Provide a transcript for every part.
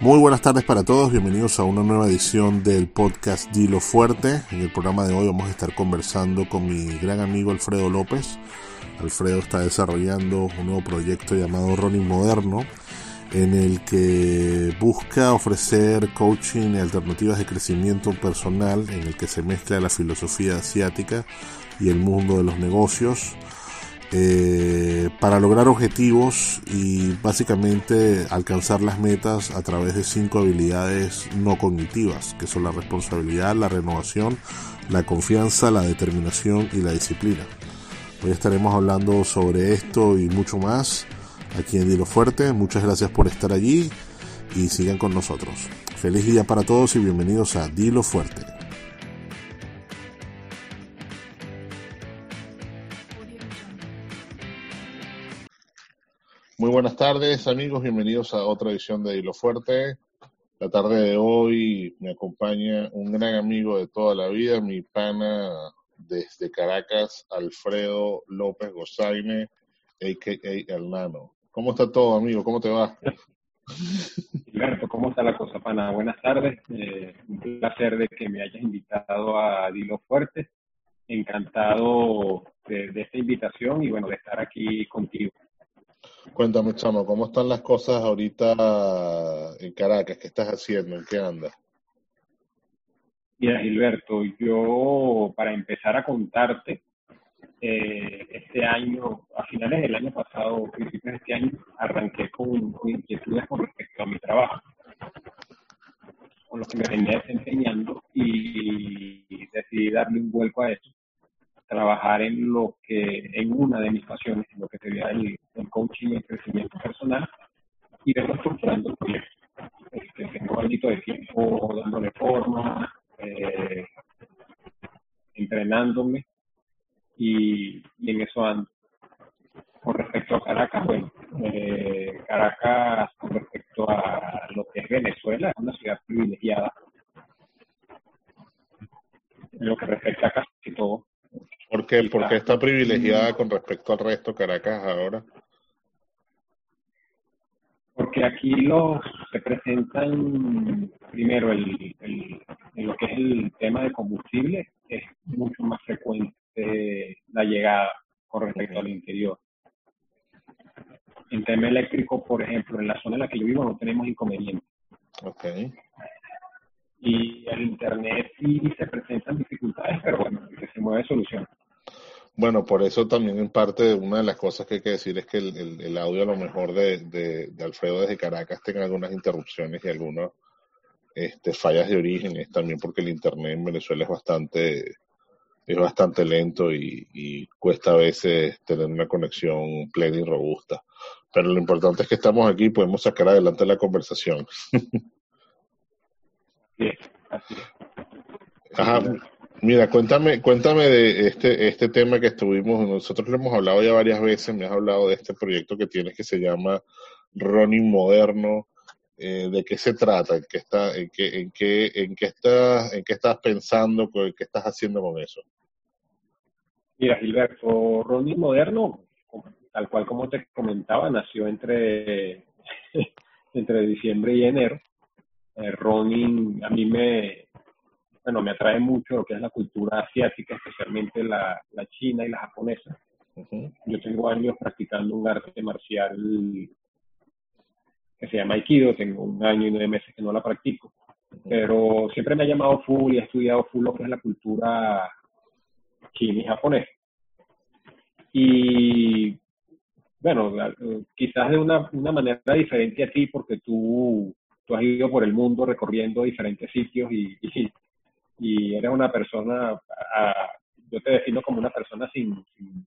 Muy buenas tardes para todos, bienvenidos a una nueva edición del podcast Dilo Fuerte. En el programa de hoy vamos a estar conversando con mi gran amigo Alfredo López. Alfredo está desarrollando un nuevo proyecto llamado Running Moderno, en el que busca ofrecer coaching y alternativas de crecimiento personal, en el que se mezcla la filosofía asiática y el mundo de los negocios eh, para lograr objetivos y básicamente alcanzar las metas a través de cinco habilidades no cognitivas, que son la responsabilidad, la renovación, la confianza, la determinación y la disciplina. Hoy estaremos hablando sobre esto y mucho más aquí en Dilo Fuerte. Muchas gracias por estar allí y sigan con nosotros. Feliz día para todos y bienvenidos a Dilo Fuerte. Muy buenas tardes amigos, bienvenidos a otra edición de Hilo Fuerte. La tarde de hoy me acompaña un gran amigo de toda la vida, mi pana desde Caracas, Alfredo López Gozaine, a.k.a. El Nano. ¿Cómo está todo amigo? ¿Cómo te va? Gilberto, ¿cómo está la cosa, pana? Buenas tardes. Eh, un placer de que me hayas invitado a Dilo Fuerte. Encantado de, de esta invitación y bueno, de estar aquí contigo. Cuéntame, chamo, ¿cómo están las cosas ahorita en Caracas? ¿Qué estás haciendo? ¿En qué andas? Mira, Gilberto, yo para empezar a contarte, eh, este año, a finales del año pasado, principios de este año, arranqué con, inquietudes con respecto a mi trabajo, con lo que me venía desempeñando y decidí darle un vuelco a eso trabajar en lo que, en una de mis pasiones, en lo que sería el, coaching y el crecimiento personal, y vengo estructurando. Este, tengo un de tiempo dándole forma, eh, entrenándome, y, en eso ando. Con respecto a Caracas, bueno, eh, Caracas, con respecto a lo que es Venezuela, es una ciudad privilegiada. En lo que respecta a casi todo, ¿Por qué? Porque está privilegiada con respecto al resto Caracas ahora. Porque aquí los se presentan primero el, lo que es el tema de combustible es mucho más frecuente la llegada con respecto al interior. En tema eléctrico, por ejemplo, en la zona en la que yo vivo no tenemos inconvenientes. Okay. Y el internet sí se presentan dificultades, pero bueno, que se mueve solución. Bueno, por eso también en parte una de las cosas que hay que decir es que el, audio a lo mejor de, de, Alfredo desde Caracas tenga algunas interrupciones y algunas este, fallas de orígenes también porque el internet en Venezuela es bastante es bastante lento y, y, cuesta a veces tener una conexión plena y robusta. Pero lo importante es que estamos aquí y podemos sacar adelante la conversación. Ajá. Mira, cuéntame, cuéntame de este, este tema que estuvimos, nosotros lo hemos hablado ya varias veces, me has hablado de este proyecto que tienes que se llama Running Moderno, eh, ¿de qué se trata? ¿En qué, está, en qué, en qué, en qué, estás, en qué estás pensando? ¿Qué estás haciendo con eso? Mira, Gilberto, Running Moderno, tal cual como te comentaba, nació entre, entre diciembre y enero. Eh, a mí me, bueno, me atrae mucho lo que es la cultura asiática, especialmente la, la china y la japonesa. Yo tengo años practicando un arte marcial que se llama Aikido, tengo un año y nueve meses que no la practico, pero siempre me ha llamado full y he estudiado full lo que es la cultura china y japonesa. Y bueno, quizás de una, una manera diferente a ti, porque tú, tú has ido por el mundo recorriendo diferentes sitios y, y y eres una persona, yo te defino como una persona sin, sin,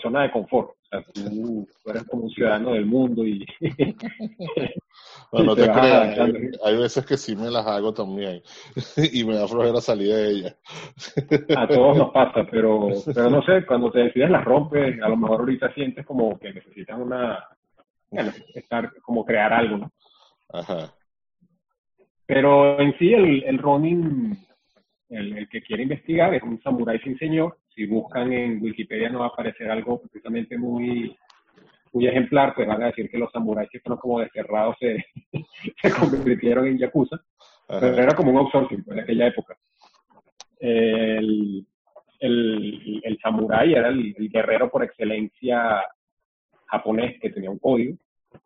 zona de confort. O sea, tú, eres como un ciudadano del mundo y... no, no te, creas, hay, veces que sí me las hago también y me da flojera salir de ellas. A todos nos pasa, pero, pero no sé, cuando te decides las rompes, a lo mejor ahorita sientes como que necesitas una, bueno, estar, como crear algo, ¿no? Ajá. Pero en sí, el, el Ronin, el, que quiere investigar, es un samurái sin señor. Si buscan en Wikipedia no va a aparecer algo precisamente muy, muy ejemplar, pues van a decir que los samuráis que fueron como desterrados de, se convirtieron en yakuza, pero era como un outsourcing pues, en aquella época. El, el, el samurái era el, guerrero por excelencia japonés que tenía un código.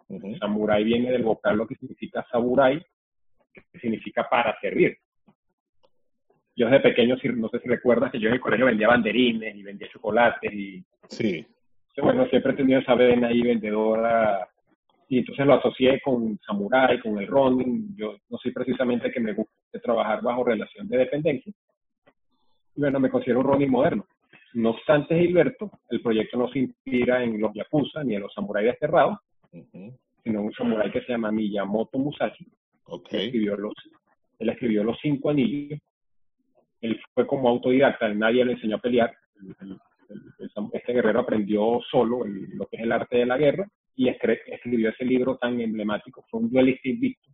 Uh Samurai viene del vocablo que significa samurai, que significa para servir. Yo desde pequeño, no sé si recuerdas que yo en el colegio vendía banderines y vendía chocolates y... Sí. Bueno, siempre he tenido esa vena ahí vendedora y entonces lo asocié con samurai, con el running. Yo no soy precisamente que me guste trabajar bajo relación de dependencia. Y bueno, me considero un running moderno. No obstante, Gilberto, el proyecto no se inspira en los yakuza ni en los samuráis desterrados, sino un samurái que se llama Miyamoto Musashi. Okay. Él, escribió los, él escribió Los Cinco Anillos. Él fue como autodidacta, nadie le enseñó a pelear. este guerrero aprendió solo lo que es el arte de la guerra y escribió ese libro tan emblemático. Fue un duelista invicto.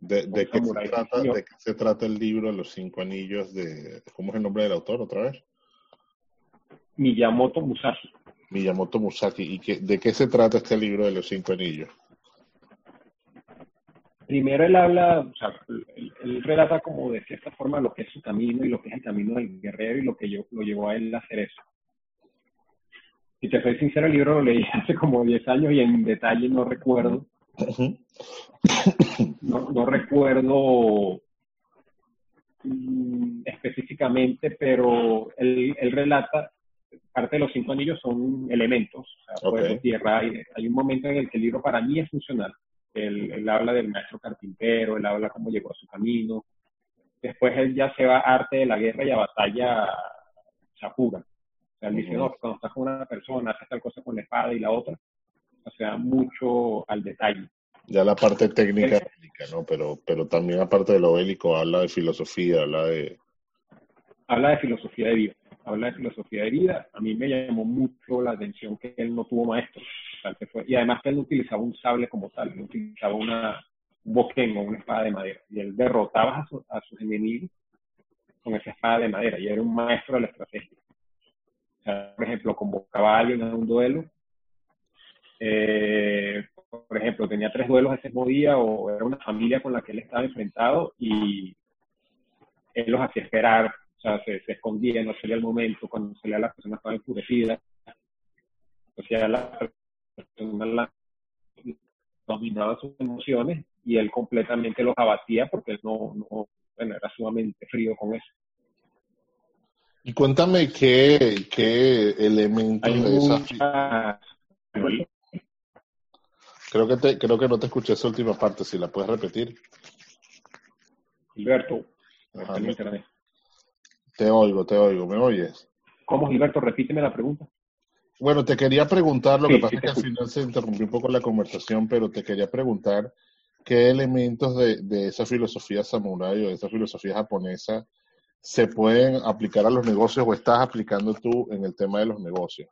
De, de, qué se trata, ¿De qué se trata el libro Los Cinco Anillos? de ¿Cómo es el nombre del autor otra vez? Miyamoto Musashi. Miyamoto Musashi. ¿Y qué, de qué se trata este libro de Los Cinco Anillos? Primero él habla, o sea, él, relata como de cierta forma lo que es su camino y lo que es el camino del guerrero y lo que yo, lo llevó a él a hacer eso. Y te soy sincero, el libro lo leí hace como 10 años y en detalle no recuerdo. No, recuerdo mm, específicamente, pero él, relata, parte de los cinco anillos son elementos, o sea, tierra, aire. Hay un momento en el que el libro para mí es funcional. Él, habla del maestro carpintero, él habla cómo llegó a su camino. Después él ya se va a arte de la guerra y a batalla chapura. O sea, él dice, no, cuando estás con una persona, haces tal cosa con la espada y la otra. O sea, mucho al detalle. Ya la parte técnica, ¿no? Pero, pero también aparte de lo bélico, habla de filosofía, habla de... Habla de filosofía de vida. Habla de filosofía de vida. A mí me llamó mucho la atención que él no tuvo maestro. y además él no utilizaba un sable como tal, él utilizaba una, un o una espada de madera. Y él derrotaba a, a sus enemigos con esa espada de madera. Y era un maestro de la estrategia por ejemplo, convocaba a alguien a un duelo. Eh, por ejemplo, tenía tres duelos ese mismo día o era una familia con la que él estaba enfrentado y él los hacía esperar, o sea, se, escondía, no salía el momento, cuando salía la persona estaba enfurecida, o sea, la persona dominaba sus emociones y él completamente los abatía porque él no, no bueno, era sumamente frío con eso. Y cuéntame qué, qué elementos de esa... Creo que, te, creo que no te escuché esa última parte, si la puedes repetir. Gilberto, te oigo, te oigo, ¿me oyes? ¿Cómo, Gilberto? Repíteme la pregunta. Bueno, te quería preguntar, lo que pasa es que al final se interrumpió un poco la conversación, pero te quería preguntar qué elementos de, de esa filosofía samurái o de esa filosofía japonesa se pueden aplicar a los negocios o estás aplicando tú en el tema de los negocios?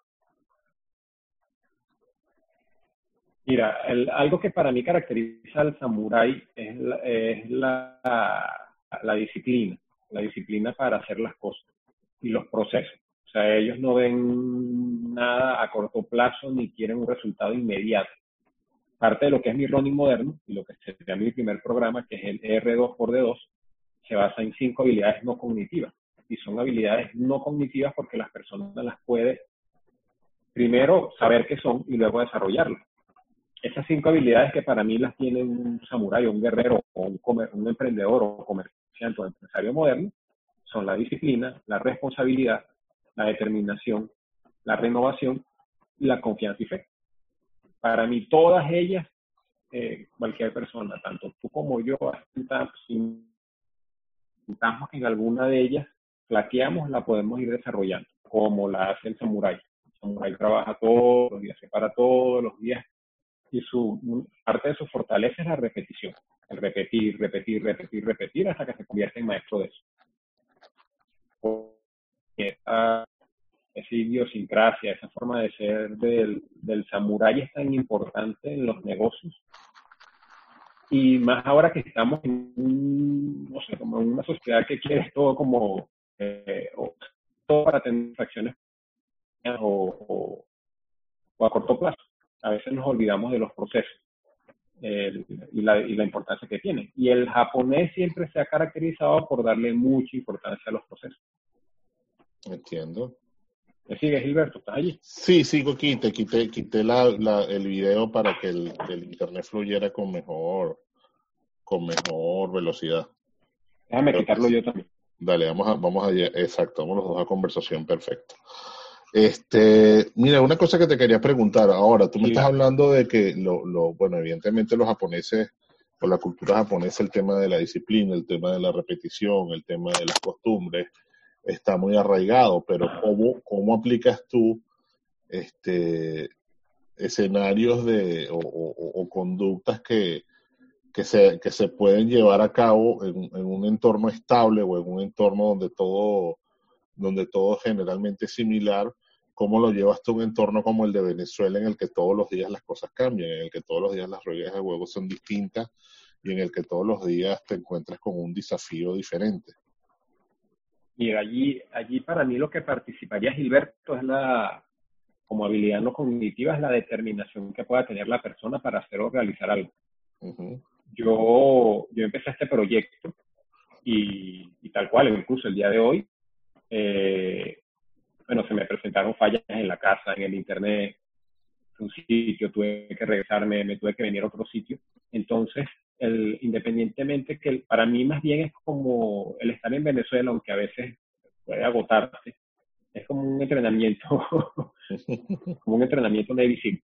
Mira, algo que para mí caracteriza al samurái es, la, la, disciplina, la disciplina para hacer las cosas y los procesos. O sea, ellos no ven nada a corto plazo ni quieren un resultado inmediato. Parte de lo que es mi running moderno y lo que sería mi primer programa, que es el R2 por D2, se basa en cinco habilidades no cognitivas. Y son habilidades no cognitivas porque las personas las puede primero saber qué son y luego desarrollarlas. Esas cinco habilidades que para mí las tiene un samurái, un guerrero, o un, un emprendedor o comerciante o empresario moderno, son la disciplina, la responsabilidad, la determinación, la renovación y la confianza y fe. Para mí todas ellas, eh, cualquier persona, tanto tú como yo, sin notamos que en alguna de ellas flaqueamos, la podemos ir desarrollando, como la hace el samurái. El samurái trabaja todos los días, se para todos los días y su parte de su fortaleza es la repetición, el repetir, repetir, repetir, repetir hasta que se convierte en maestro de eso. Esa, esa idiosincrasia, esa forma de ser del, del samurái es tan importante en los negocios y más ahora que estamos en, no sé, como en una sociedad que quiere todo como, eh, todo para tener acciones o, o, a corto plazo. A veces nos olvidamos de los procesos. y, la, y la importancia que tiene. Y el japonés siempre se ha caracterizado por darle mucha importancia a los procesos. Entiendo. ¿Me sigues, Gilberto? ¿Estás allí? Sí, sigo aquí. Te quité, quité la, el video para que el, el, internet fluyera con mejor, con mejor velocidad. Déjame quitarlo yo también. Dale, vamos a, vamos a, exacto, vamos los dos a conversación perfecta. Este, mira, una cosa que te quería preguntar ahora, tú me estás hablando de que lo, lo, bueno, evidentemente los japoneses, o la cultura japonesa, el tema de la disciplina, el tema de la repetición, el tema de las costumbres, está muy arraigado, pero ¿cómo, cómo aplicas tú este, escenarios de, o, conductas que, que, se, que se pueden llevar a cabo en, en, un entorno estable o en un entorno donde todo, donde todo generalmente es similar? ¿Cómo lo llevas tú a un entorno como el de Venezuela en el que todos los días las cosas cambian, en el que todos los días las reglas de juego son distintas y en el que todos los días te encuentras con un desafío diferente? Mira, allí, allí para mí lo que participaría Gilberto es la, como habilidad no cognitiva, es la determinación que pueda tener la persona para hacer o realizar algo. yo, yo empecé este proyecto y, tal cual, incluso el día de hoy, eh, bueno, se me presentaron fallas en la casa, en el internet, un sitio, tuve que regresarme, me tuve que venir a otro sitio. Entonces, el, independientemente que para mí más bien es como el estar en Venezuela, aunque a veces puede agotarse, es como un entrenamiento, como un entrenamiento de Navy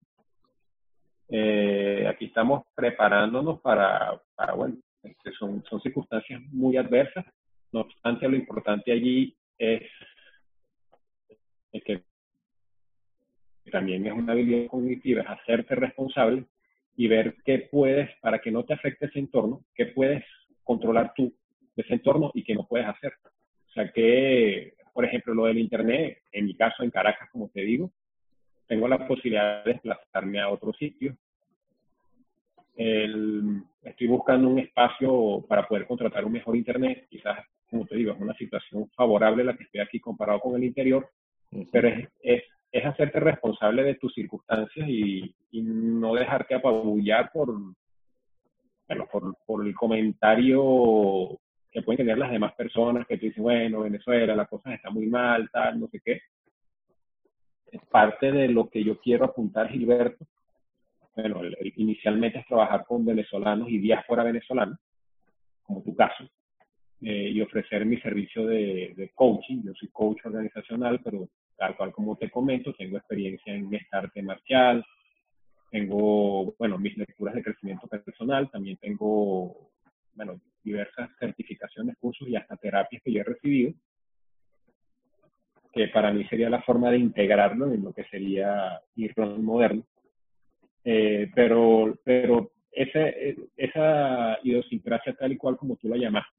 eh, aquí estamos preparándonos para, para bueno, este, son, son circunstancias muy adversas, no obstante lo importante allí es que también es una habilidad cognitiva, es hacerte responsable y ver qué puedes, para que no te afecte ese entorno, qué puedes controlar tú de ese entorno y qué no puedes hacer. O sea que, por ejemplo, lo del Internet, en mi caso en Caracas, como te digo, tengo la posibilidad de desplazarme a otro sitio. estoy buscando un espacio para poder contratar un mejor Internet. Quizás, como te digo, es una situación favorable la que estoy aquí comparado con el interior, pero es, es hacerte responsable de tus circunstancias y, no dejarte apabullar por, bueno, por, el comentario que pueden tener las demás personas que te dicen, bueno, Venezuela, la cosa está muy mal, tal, no sé qué. Es parte de lo que yo quiero apuntar, Gilberto. Bueno, inicialmente es trabajar con venezolanos y diáspora venezolana, como tu caso, eh, y ofrecer mi servicio de, de coaching. Yo soy coach organizacional, pero tal cual como te comento, tengo experiencia en arte marcial, tengo, bueno, mis lecturas de crecimiento personal, también tengo, bueno, diversas certificaciones, cursos y hasta terapias que yo he recibido, que para mí sería la forma de integrarlo en lo que sería mi rol moderno. Eh, pero, pero ese, esa idiosincrasia tal y cual como tú la llamaste,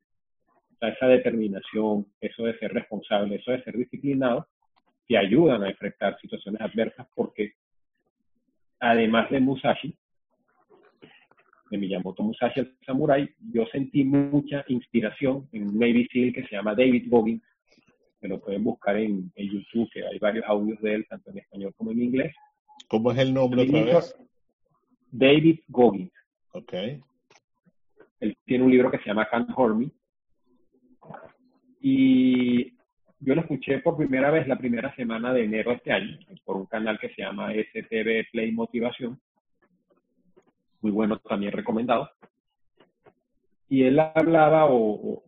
esa determinación, eso de ser responsable, eso de ser disciplinado, te ayudan a enfrentar situaciones adversas porque además de Musashi, de Miyamoto Musashi el Samurai, yo sentí mucha inspiración en un Navy SEAL que se llama David Goggins, que lo pueden buscar en, YouTube, que hay varios audios de él, tanto en español como en inglés. ¿Cómo es el nombre otra vez? David Goggins. Ok. Él tiene un libro que se llama Can't Hurt Me. Y yo lo escuché por primera vez la primera semana de enero de este año por un canal que se llama STV Play Motivación. Muy bueno, también recomendado. Y él hablaba, o,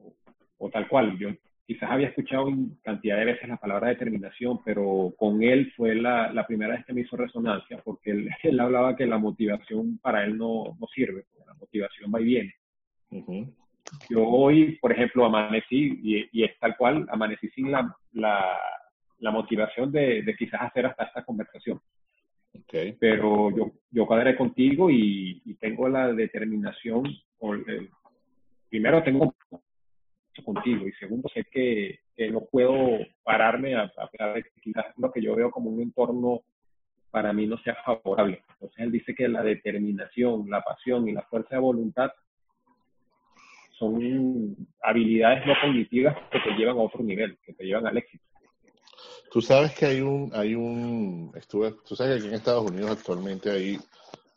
tal cual, yo quizás había escuchado cantidad de veces la palabra determinación, pero con él fue la, la primera vez que me hizo resonancia, porque él, él, hablaba que la motivación para él no, no sirve, la motivación va y viene. Yo hoy, por ejemplo, amanecí, y, es tal cual, amanecí sin la, la, motivación de, de, quizás hacer hasta esta conversación. Okay. Pero yo, yo cuadré contigo y, tengo la determinación, eh, primero tengo contigo y segundo sé que, que no puedo pararme a, a pesar de que quizás lo que yo veo como un entorno para mí no sea favorable. Entonces él dice que la determinación, la pasión y la fuerza de voluntad son habilidades no cognitivas que te llevan a otro nivel, que te llevan al éxito. Tú sabes que hay un, hay un, estuve, tú sabes que aquí en Estados Unidos actualmente hay,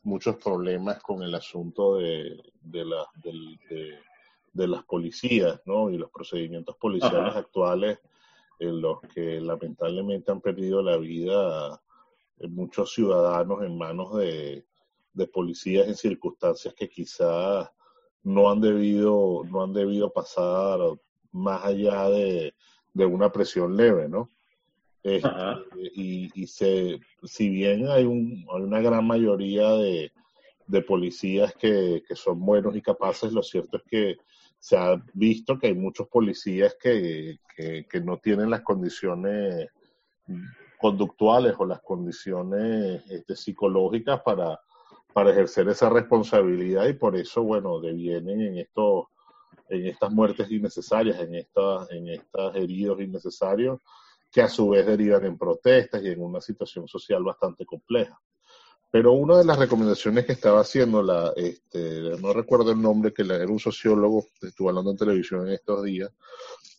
muchos problemas con el asunto de, de, la, de, de, las policías, ¿no? Y los procedimientos policiales actuales en los que lamentablemente han perdido la vida muchos ciudadanos en manos de, de policías en circunstancias que quizás no han debido, no han debido pasar más allá de, de una presión leve, ¿no? Este, y, y se, si bien hay, un, hay una gran mayoría de, de policías que, que, son buenos y capaces, lo cierto es que se ha visto que hay muchos policías que, que, que no tienen las condiciones conductuales o las condiciones este, psicológicas para, para ejercer esa responsabilidad y por eso, bueno, devienen en estos en estas muertes innecesarias, en estas, en estas heridos innecesarios, que a su vez derivan en protestas y en una situación social bastante compleja. Pero una de las recomendaciones que estaba haciendo, la, este, no recuerdo el nombre, que era un sociólogo, estuvo hablando en televisión en estos días,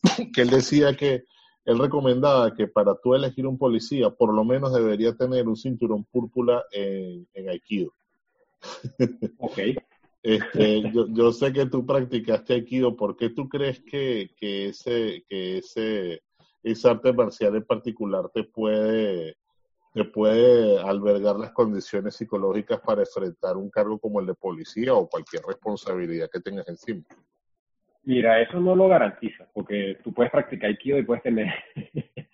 que él decía que él recomendaba que para tú elegir un policía, por lo menos debería tener un cinturón púrpura en, en Aikido. Ok. Este, yo, yo, sé que tú practicaste Aikido. ¿Por qué tú crees que, que, ese, que ese, ese arte marcial en particular te puede, te puede albergar las condiciones psicológicas para enfrentar un cargo como el de policía o cualquier responsabilidad que tengas encima? Mira, eso no lo garantiza, porque tú puedes practicar Aikido y puedes tener,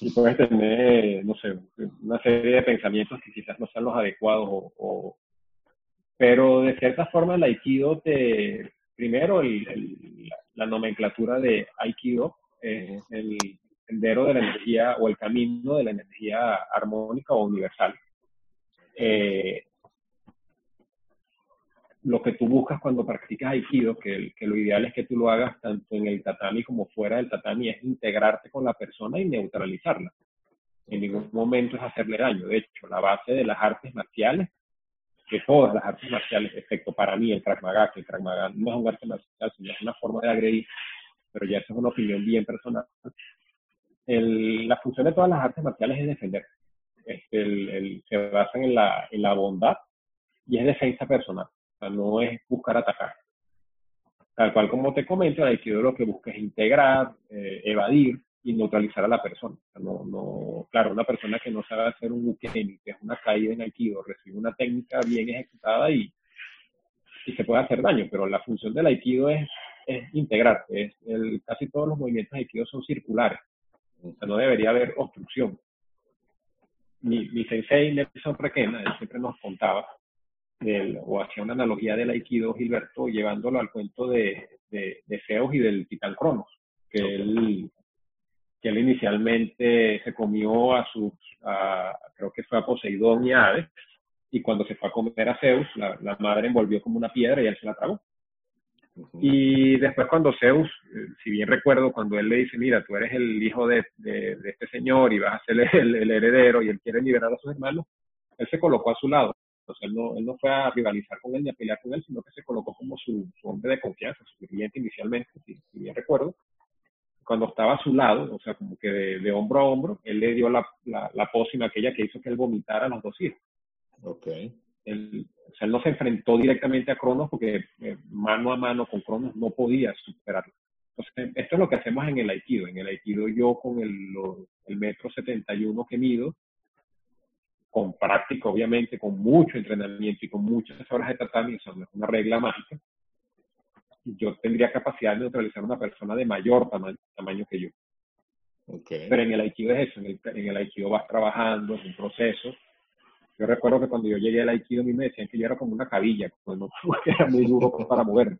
y puedes tener, no sé, una serie de pensamientos que quizás no sean los adecuados o, pero de cierta forma el Aikido te, primero el, la nomenclatura de Aikido es el sendero de la energía o el camino de la energía armónica o universal. Eh, lo que tú buscas cuando practicas Aikido, que, que, lo ideal es que tú lo hagas tanto en el tatami como fuera del tatami, es integrarte con la persona y neutralizarla. En ningún momento es hacerle daño. De hecho, la base de las artes marciales de todas las artes marciales, excepto para mí el Krav Maga, que el Krav Maga no es un arte marcial, sino es una forma de agredir, pero ya eso es una opinión bien personal. El, la función de todas las artes marciales es defender. Este, el, el, se basan en la, en la bondad y es defensa personal, o sea, no es buscar atacar. Tal cual como te comento, el Aikido lo que busca es integrar, eh, evadir, y neutralizar a la persona. No, no, claro, una persona que no sabe hacer un ukemi, que es una caída en aikido, recibe una técnica bien ejecutada y, y se puede hacer daño, pero la función del aikido es, es integrar. Es el, casi todos los movimientos de aikido son circulares. O sea, no debería haber obstrucción. Mi, mi sensei Nelson Requena, él siempre nos contaba, del, o hacía una analogía del aikido, Gilberto, llevándolo al cuento de, de, de Zeus y del titán Cronos, que él que él inicialmente se comió a sus, creo que fue a Poseidón y a Hades, y cuando se fue a comer a Zeus, la, la, madre envolvió como una piedra y él se la tragó. Y después cuando Zeus, eh, si bien recuerdo, cuando él le dice, mira, tú eres el hijo de, de, de este señor y vas a ser el, el, heredero y él quiere liberar a sus hermanos, él se colocó a su lado. Entonces él no, él no fue a rivalizar con él ni a pelear con él, sino que se colocó como su, su hombre de confianza, su cliente inicialmente, si, si bien recuerdo cuando estaba a su lado, o sea, como que de, de hombro a hombro, él le dio la, la, la, pócima aquella que hizo que él vomitara a los dos hijos. Ok. Él, o sea, él no se enfrentó directamente a Cronos porque eh, mano a mano con Cronos no podía superarlo. Entonces, esto es lo que hacemos en el Aikido. En el Aikido yo con el, el metro 71 que mido, con práctica obviamente, con mucho entrenamiento y con muchas horas de tatami, eso no es una regla mágica, yo tendría capacidad de neutralizar a una persona de mayor tamaño, tamaño que yo. Okay. Pero en el Aikido es eso, en el, en el Aikido vas trabajando, es un proceso. Yo recuerdo que cuando yo llegué al Aikido a mí me decían que yo era como una cabilla, era muy duro para moverme.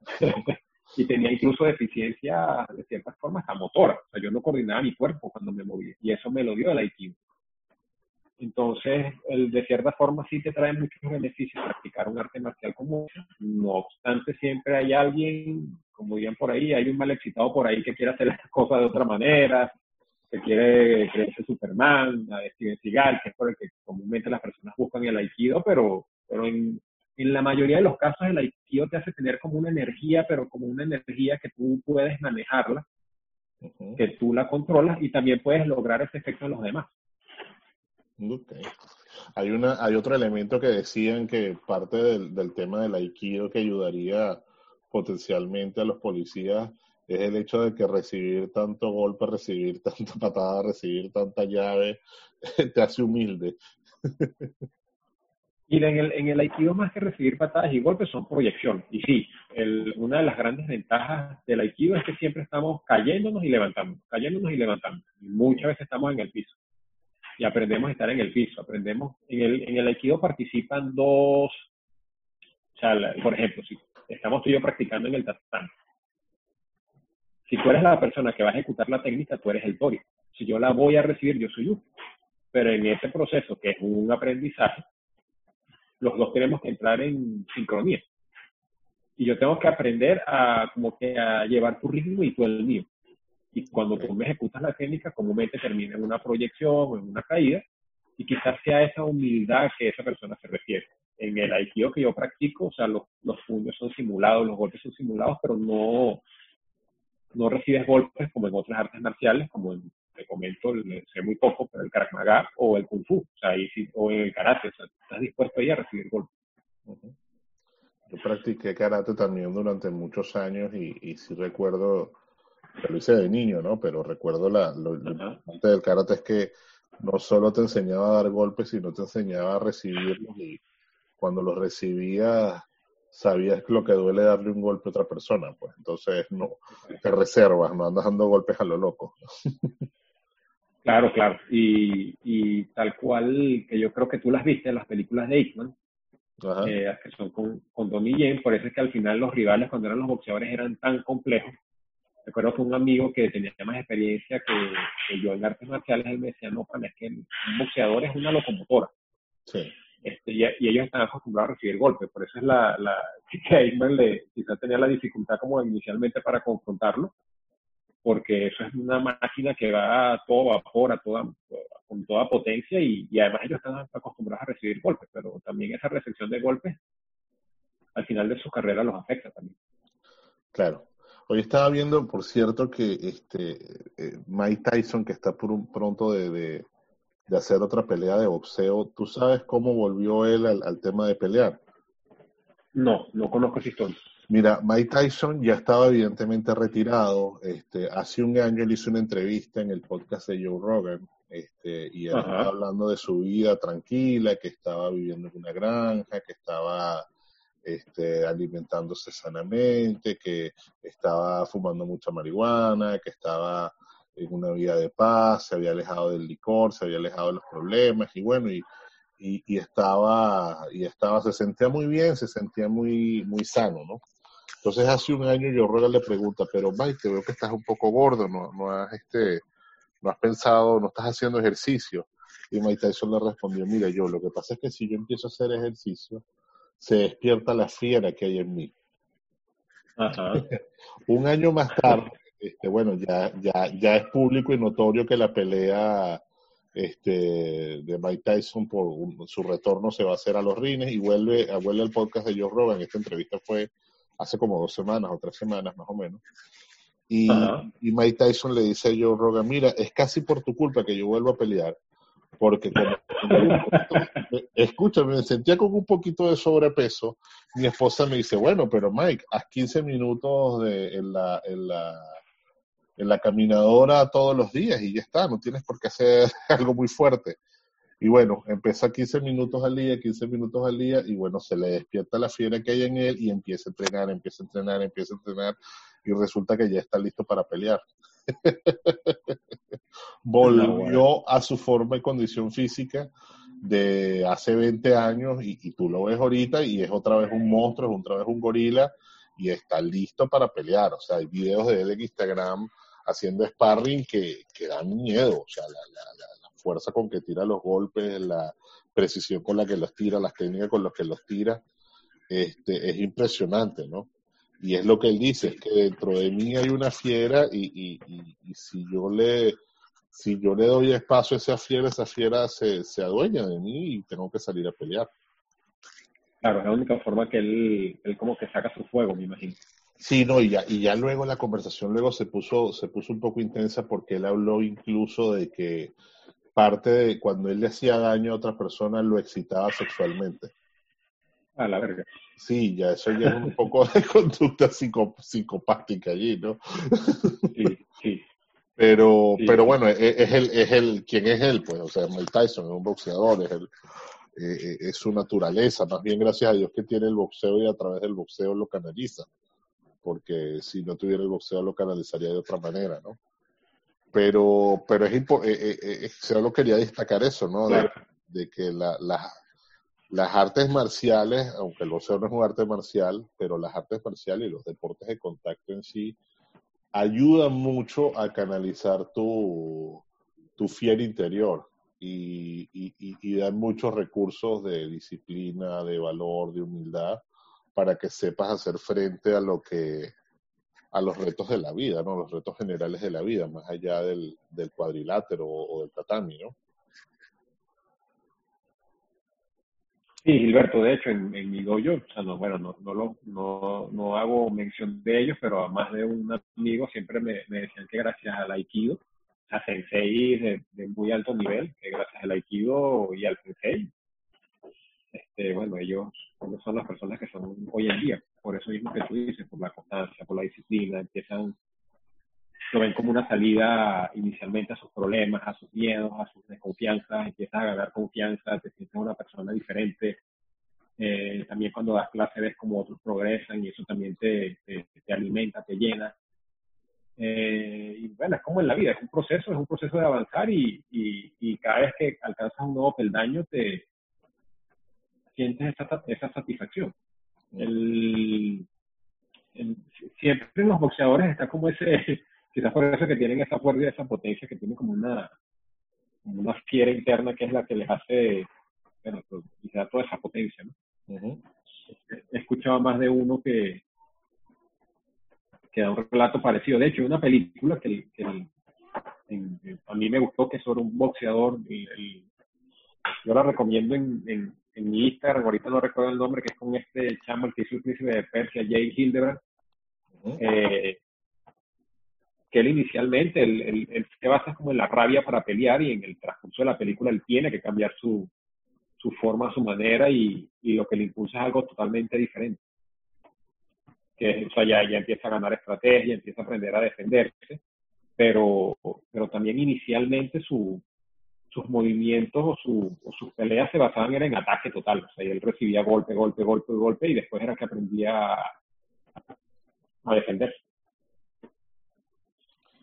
y tenía incluso deficiencia de ciertas formas hasta motora. O sea, yo no coordinaba mi cuerpo cuando me movía. Y eso me lo dio el Aikido. Entonces, el, de cierta forma sí te trae muchos beneficios practicar un arte marcial como No obstante, siempre hay alguien, como dirían por ahí, hay un mal excitado por ahí que quiere hacer las cosas de otra manera, que quiere creerse Superman, a Steven Seagal, que es por el que comúnmente las personas buscan el Aikido, pero, pero en, en la mayoría de los casos el Aikido te hace tener como una energía, pero como una energía que tú puedes manejarla, uh -huh. que tú la controlas y también puedes lograr ese efecto en los demás. Okay. Hay, una, hay otro elemento que decían que parte del, del tema del aikido que ayudaría potencialmente a los policías es el hecho de que recibir tanto golpe, recibir tanta patada, recibir tanta llave, te hace humilde. Y en el, en el Aikido, más que recibir patadas y golpes, son proyección. Y sí, el, una de las grandes ventajas del Aikido es que siempre estamos cayéndonos y levantando, cayéndonos y levantando. muchas veces estamos en el piso. Y aprendemos a estar en el piso. Aprendemos, en el, en el Aikido participan dos, o sea, por ejemplo, si estamos tú y yo practicando en el tatami. Si tú eres la persona que va a ejecutar la técnica, tú eres el tori. Si yo la voy a recibir, yo soy yo. Pero en ese proceso, que es un aprendizaje, los dos tenemos que entrar en sincronía. Y yo tengo que aprender a como que a llevar tu ritmo y tú el mío. Y cuando tú me ejecutas la técnica, comúnmente termina en una proyección o en una caída, y quizás sea esa humildad que esa persona se refiere. En el Aikido que yo practico, o sea, los, los puños son simulados, los golpes son simulados, pero no, no recibes golpes como en otras artes marciales, como en te comento, sé muy poco, pero el Krav Maga o el Kung Fu, o, sea, ahí sí, o el Karate, o sea, estás dispuesto ahí a recibir golpes. Yo practiqué karate también durante muchos años y, y sí recuerdo, lo hice de niño, ¿no? Pero recuerdo la, lo, lo importante del karate es que no solo te enseñaba a dar golpes, sino te enseñaba a recibirlos y cuando los recibías sabías lo que duele darle un golpe a otra persona, pues entonces no te reservas, no andas dando golpes a lo loco. Claro, claro. Y, y tal cual, que yo creo que tú las viste en las películas de Aikman, eh, que son con, con Donnie Yen, por eso es que al final los rivales cuando eran los boxeadores eran tan complejos. Recuerdo que un amigo que tenía más experiencia que, yo en artes marciales, él me decía, no, es que un boxeador es una locomotora. Sí. Este, y, ellos están acostumbrados a recibir golpes, por eso es la, la que Aikman le, quizás tenía la dificultad como inicialmente para confrontarlo, porque eso es una máquina que va a todo vapor, a toda, con toda potencia y, además ellos están acostumbrados a recibir golpes, pero también esa recepción de golpes al final de su carrera los afecta también. Claro. Hoy estaba viendo, por cierto, que este eh, Mike Tyson, que está por un, pronto de, de, hacer otra pelea de boxeo, ¿tú sabes cómo volvió él al, al tema de pelear? No, no conozco esa historia. Mira, Mike Tyson ya estaba evidentemente retirado. Este, hace un año él hizo una entrevista en el podcast de Joe Rogan este, y él estaba hablando de su vida tranquila, que estaba viviendo en una granja, que estaba este, alimentándose sanamente, que estaba fumando mucha marihuana, que estaba en una vida de paz, se había alejado del licor, se había alejado de los problemas y bueno, y, y, estaba, y estaba, se sentía muy bien, se sentía muy, muy sano, ¿no? Entonces hace un año yo Rogan le pregunta, pero Mike, te veo que estás un poco gordo, no, no has este, no has pensado, no estás haciendo ejercicio. Y Mike Tyson le respondió, mira, yo lo que pasa es que si yo empiezo a hacer ejercicio, se despierta la fiera que hay en mí. un año más tarde, este, bueno, ya, ya, ya es público y notorio que la pelea este, de Mike Tyson por su retorno se va a hacer a los rines y vuelve, vuelve al podcast de Joe Rogan. Esta entrevista fue hace como dos semanas o tres semanas más o menos. Y, y Mike Tyson le dice a Joe Rogan, mira, es casi por tu culpa que yo vuelvo a pelear, porque como, escúchame, me sentía con un poquito de sobrepeso, mi esposa me dice, bueno, pero Mike, haz 15 minutos de, en, la, en, la, en la caminadora todos los días y ya está, no tienes por qué hacer algo muy fuerte. Y bueno, empieza 15 minutos al día, 15 minutos al día, y bueno, se le despierta la fiera que hay en él y empieza a entrenar, empieza a entrenar, empieza a entrenar, y resulta que ya está listo para pelear. Volvió a su forma y condición física de hace 20 años, y, y, tú lo ves ahorita, y es otra vez un monstruo, es otra vez un gorila, y está listo para pelear. O sea, hay videos de él en Instagram haciendo sparring que, que dan miedo. O sea, la, la fuerza con que tira los golpes, la precisión con la que los tira, las técnicas con las que los tira, este, es impresionante, ¿no? Y es lo que él dice, es que dentro de mí hay una fiera y, y, si yo le si yo le doy espacio a esa fiera, esa fiera se, se adueña de mí y tengo que salir a pelear. Claro, es la única forma que él, él como que saca su fuego, me imagino. Sí, no, y ya, y ya luego la conversación luego se puso, se puso un poco intensa porque él habló incluso de que parte de cuando él le hacía daño a otra persona, lo excitaba sexualmente. A la verga. Sí, ya eso ya es un poco de conducta psicopática allí, ¿no? Sí, sí. Pero, pero bueno, es, es, el, es el, ¿quién es él? Pues, o sea, Mike Tyson es un boxeador, es, el, eh, eh, es su naturaleza, más bien gracias a Dios que tiene el boxeo y a través del boxeo lo canaliza, porque si no tuviera el boxeo lo canalizaría de otra manera, ¿no? Pero, pero es, eh, eh, solo quería destacar eso, ¿no? De, que la, las artes marciales, aunque el boxeo no es un arte marcial, pero las artes marciales y los deportes de contacto en sí ayuda mucho a canalizar tu, tu fiel interior y, y, dan muchos recursos de disciplina, de valor, de humildad, para que sepas hacer frente a lo que a los retos de la vida, ¿no? Los retos generales de la vida, más allá del, del cuadrilátero o, del tatami, ¿no? Sí, Gilberto, de hecho, en, mi dojo, o sea, no, bueno, no, no, lo, no, no hago mención de ellos, pero a más de un amigo siempre me, decían que gracias al Aikido, a sensei de, de, muy alto nivel, que gracias al Aikido y al sensei, este, bueno, ellos son las personas que son hoy en día, por eso mismo que tú dices, por la constancia, por la disciplina, empiezan, lo ven como una salida inicialmente a sus problemas, a sus miedos, a sus desconfianzas, empiezas a ganar confianza, te sientes una persona diferente. Eh, también cuando das clase ves como otros progresan y eso también te, te, te alimenta, te llena. Eh, y bueno, es como en la vida, es un proceso, es un proceso de avanzar y, y, y cada vez que alcanzas un nuevo peldaño te sientes esa, esa satisfacción. El, siempre en los boxeadores está como ese, quizás por eso que tienen esa fuerza y esa potencia que tienen como una, como una fiera interna que es la que les hace, bueno, pues, quizás toda esa potencia, ¿no? He escuchado más de uno que, que da un relato parecido. De hecho, una película que, a mí me gustó, que es sobre un boxeador. yo la recomiendo en, en, mi Instagram, ahorita no recuerdo el nombre, que es con este chamo, el que hizo el príncipe de Persia, Jay Hildebrand. Eh, que él inicialmente, él, se basa como en la rabia para pelear y en el transcurso de la película él tiene que cambiar su, su forma, su manera y, y lo que le impulsa es algo totalmente diferente que o sea, ya, ya empieza a ganar estrategia, empieza a aprender a defenderse, pero, pero también inicialmente su, sus movimientos o, su, o sus peleas se basaban en ataque total, o sea, él recibía golpe, golpe, golpe, golpe y después era que aprendía a, a defenderse.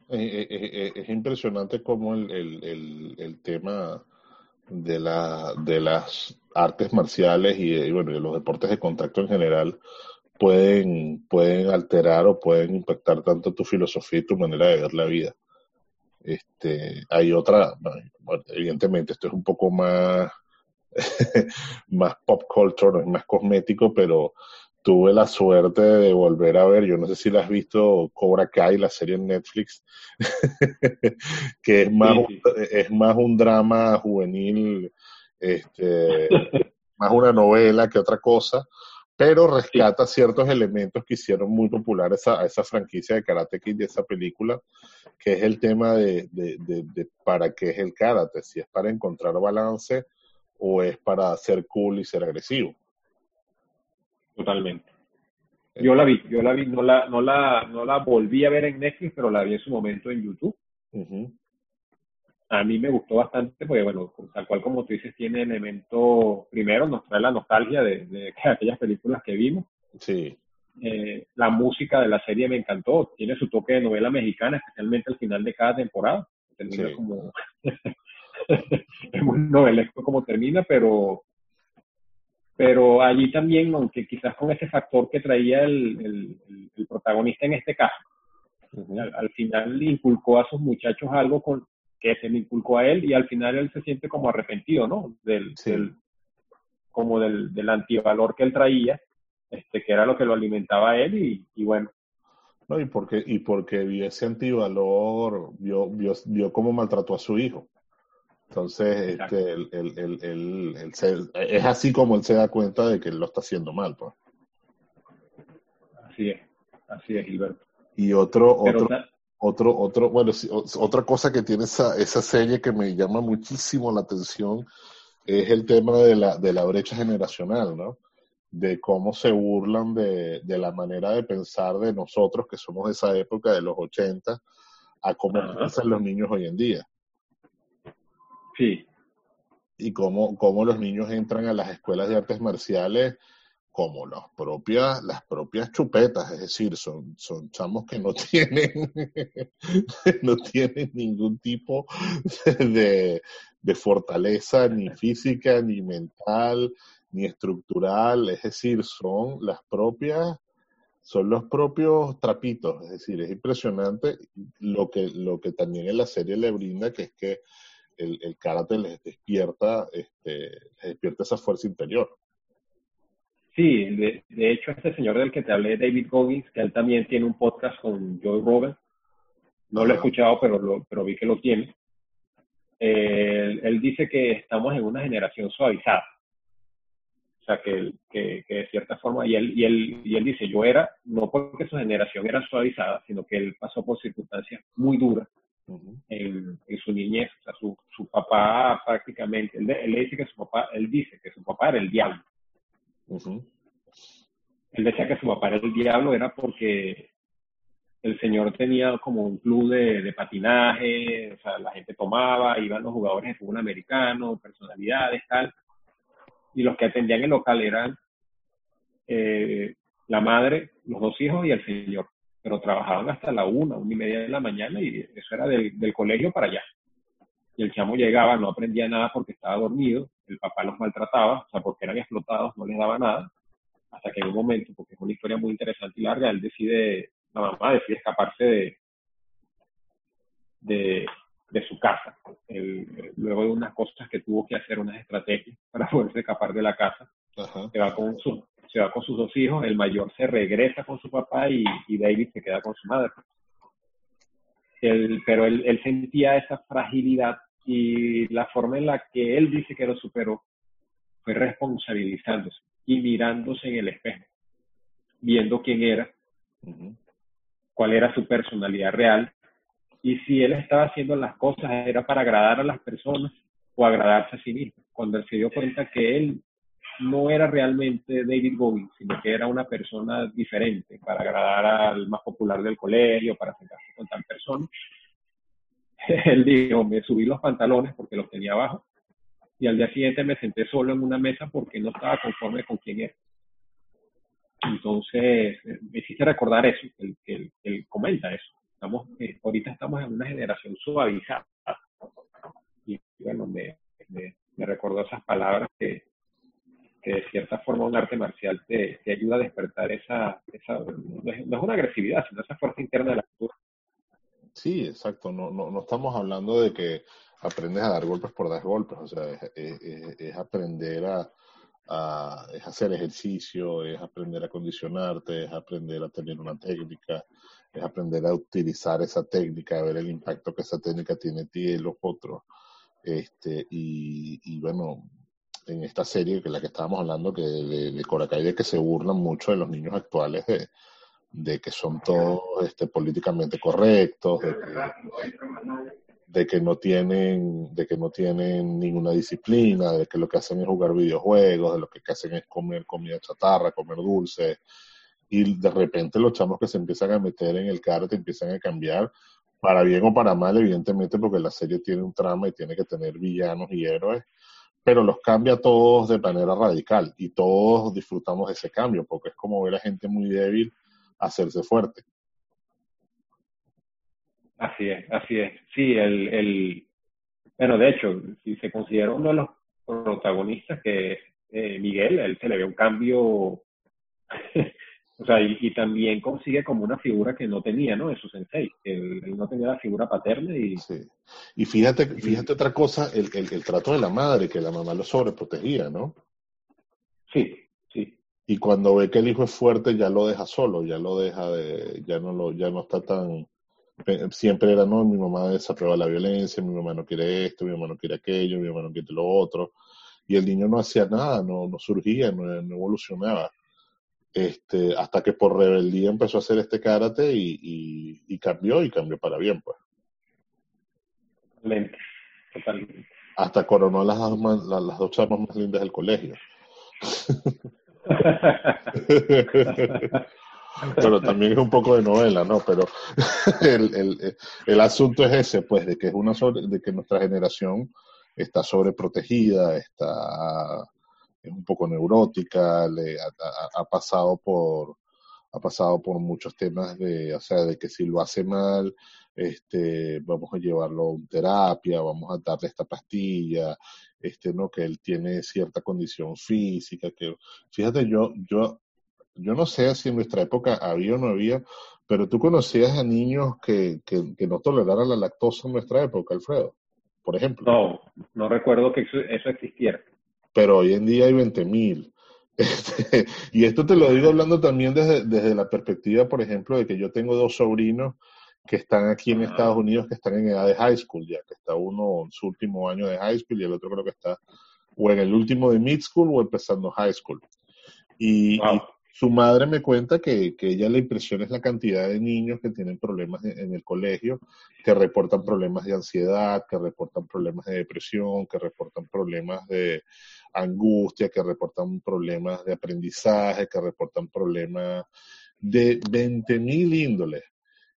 Eh, eh, eh, es impresionante cómo el, el, el, tema de, la, de las artes marciales y, bueno, de los deportes de contacto en general pueden, pueden alterar o pueden impactar tanto tu filosofía y tu manera de ver la vida. Este, hay otra, evidentemente esto es un poco más, más pop culture, más cosmético, pero tuve la suerte de volver a ver, yo no sé si la has visto, Cobra Kai, la serie en Netflix, que es más, es más un drama juvenil, este, más una novela que otra cosa, pero rescata ciertos elementos que hicieron muy popular esa, a esa franquicia de Karate Kid de esa película, que es el tema de, de, de, para qué es el karate, si es para encontrar balance o es para ser cool y ser agresivo. Totalmente. Yo la vi, yo la vi, no la, no la, no la volví a ver en Netflix, pero la vi en su momento en YouTube a mí me gustó bastante, porque bueno, tal cual como tú dices, tiene elementos, primero nos trae la nostalgia de, de aquellas películas que vimos. Sí. Eh, la música de la serie me encantó, tiene su toque de novela mexicana, especialmente al final de cada temporada. Termina como... es muy novelesco como termina, pero pero allí también, aunque quizás con ese factor que traía el, el, protagonista en este caso, al, al, final inculcó a sus muchachos algo con, que se me inculcó a él y al final él se siente como arrepentido, ¿no? Del, como del, del, antivalor que él traía, este, que era lo que lo alimentaba a él y, y bueno. No, y porque, y porque vio ese antivalor, vio, vio, vio cómo maltrató a su hijo. Entonces, este, el, el, el, es así como él se da cuenta de que él lo está haciendo mal, pues. Así es, así es, Gilberto. Y otro, otro, Otro, otro, bueno, otra cosa que tiene esa, esa serie que me llama muchísimo la atención es el tema de la, de la brecha generacional, ¿no? De cómo se burlan de, de la manera de pensar de nosotros, que somos de esa época de los 80, a cómo piensan los niños hoy en día. Sí. Y cómo, cómo los niños entran a las escuelas de artes marciales como las propias, las propias chupetas, es decir, son, son chamos que no tienen, no tienen ningún tipo de, de fortaleza ni física, ni mental, ni estructural, es decir, son las propias, son los propios trapitos, es decir, es impresionante lo que, lo que también en la serie le brinda, que es que el, el karate les despierta, este, les despierta esa fuerza interior. Sí, de, hecho este señor del que te hablé, David Goggins, que él también tiene un podcast con Joe Rogan, no lo he escuchado, pero, lo, pero vi que lo tiene. él dice que estamos en una generación suavizada. O sea, que, que, de cierta forma, y él, y, él, y él dice, yo era, no porque su generación era suavizada, sino que él pasó por circunstancias muy duras en, su niñez. O sea, su, su papá prácticamente, él, él, dice que su papá, él dice que su papá era el diablo. Él decía que su papá era el diablo, era porque el señor tenía como un club de, patinaje, o sea, la gente tomaba, iban los jugadores de fútbol americano, personalidades, tal, y los que atendían el local eran eh, la madre, los dos hijos y el señor, pero trabajaban hasta la una, una y media de la mañana y eso era del, del colegio para allá. Y el chamo llegaba, no aprendía nada porque estaba dormido, el papá los maltrataba, o sea, porque eran explotados, no les daba nada, hasta que en un momento, porque es una historia muy interesante y larga, él decide, la mamá decide escaparse de, de, de su casa. luego de unas cosas que tuvo que hacer, unas estrategias para poderse escapar de la casa, se va con su, se va con sus dos hijos, el mayor se regresa con su papá y, y David se queda con su madre. pero él, él, sentía esa fragilidad y la forma en la que él dice que lo superó fue responsabilizándose y mirándose en el espejo, viendo quién era, cuál era su personalidad real y si él estaba haciendo las cosas era para agradar a las personas o agradarse a sí mismo. Cuando él se dio cuenta que él no era realmente David Bowie, sino que era una persona diferente para agradar al más popular del colegio, para sentarse con tan personas, él dijo, me subí los pantalones porque los tenía abajo y al día siguiente me senté solo en una mesa porque no estaba conforme con quién era. Entonces, me hiciste recordar eso, que él, comenta eso. Estamos, eh, ahorita estamos en una generación suavizada. Y bueno, me, me, recordó esas palabras que, que, de cierta forma un arte marcial te, te ayuda a despertar esa, esa no es una agresividad, sino esa fuerza interna de la cultura Sí, exacto. No, no, no estamos hablando de que aprendes a dar golpes por dar golpes. O sea, es, aprender a, es hacer ejercicio, es aprender a condicionarte, es aprender a tener una técnica, es aprender a utilizar esa técnica, a ver el impacto que esa técnica tiene en ti y en los otros. Este, y, y bueno, en esta serie que la que estábamos hablando, que de, de de que se burlan mucho de los niños actuales de, de que son todos este, políticamente correctos, de que, no tienen, de que no tienen ninguna disciplina, de que lo que hacen es jugar videojuegos, de lo que hacen es comer comida chatarra, comer dulce, y de repente los chamos que se empiezan a meter en el karate empiezan a cambiar, para bien o para mal, evidentemente, porque la serie tiene un trama y tiene que tener villanos y héroes, pero los cambia todos de manera radical y todos disfrutamos de ese cambio, porque es como ver a gente muy débil hacerse fuerte. Así es, así es. Sí, el, el bueno, de hecho, si se considera uno de los protagonistas que eh, Miguel, él se le ve un cambio, o sea, y, también consigue como una figura que no tenía, ¿no? De su sensei, él, él no tenía la figura paterna y... Sí. Y fíjate, fíjate otra cosa, el, el, el trato de la madre, que la mamá lo sobreprotegía, ¿no? Sí, y cuando ve que el hijo es fuerte ya lo deja solo, ya lo deja de, ya no lo, ya no está tan, siempre era no, mi mamá desaprueba la violencia, mi mamá no quiere esto, mi mamá no quiere aquello, mi mamá no quiere lo otro, y el niño no hacía nada, no, no surgía, no, evolucionaba. Este, hasta que por rebeldía empezó a hacer este karate y, y cambió y cambió para bien, pues. Totalmente, totalmente. Hasta coronó las, las, las dos charlas más lindas del colegio. pero también es un poco de novela, ¿no? Pero el, el, el, asunto es ese, pues, de que es una de que nuestra generación está sobreprotegida, está es un poco neurótica, le ha, pasado por ha pasado por muchos temas de, o sea, de que si lo hace mal, este, vamos a llevarlo a terapia, vamos a darle esta pastilla, este, no, que él tiene cierta condición física, que, fíjate, yo, yo, yo no sé si en nuestra época había o no había, pero tú conocías a niños que, que, que no toleraran la lactosa en nuestra época, Alfredo, por ejemplo. No, no recuerdo que eso, existiera. Pero hoy en día hay 20.000. mil. Este, y esto te lo digo hablando también desde, desde la perspectiva, por ejemplo, de que yo tengo dos sobrinos que están aquí en Estados Unidos, que están en edad de high school ya, que está uno en su último año de high school y el otro creo que está o en el último de mid school o empezando high school. Y, su madre me cuenta que, que ella le impresiona es la cantidad de niños que tienen problemas en, el colegio, que reportan problemas de ansiedad, que reportan problemas de depresión, que reportan problemas de angustia, que reportan problemas de aprendizaje, que reportan problemas de 20.000 índoles.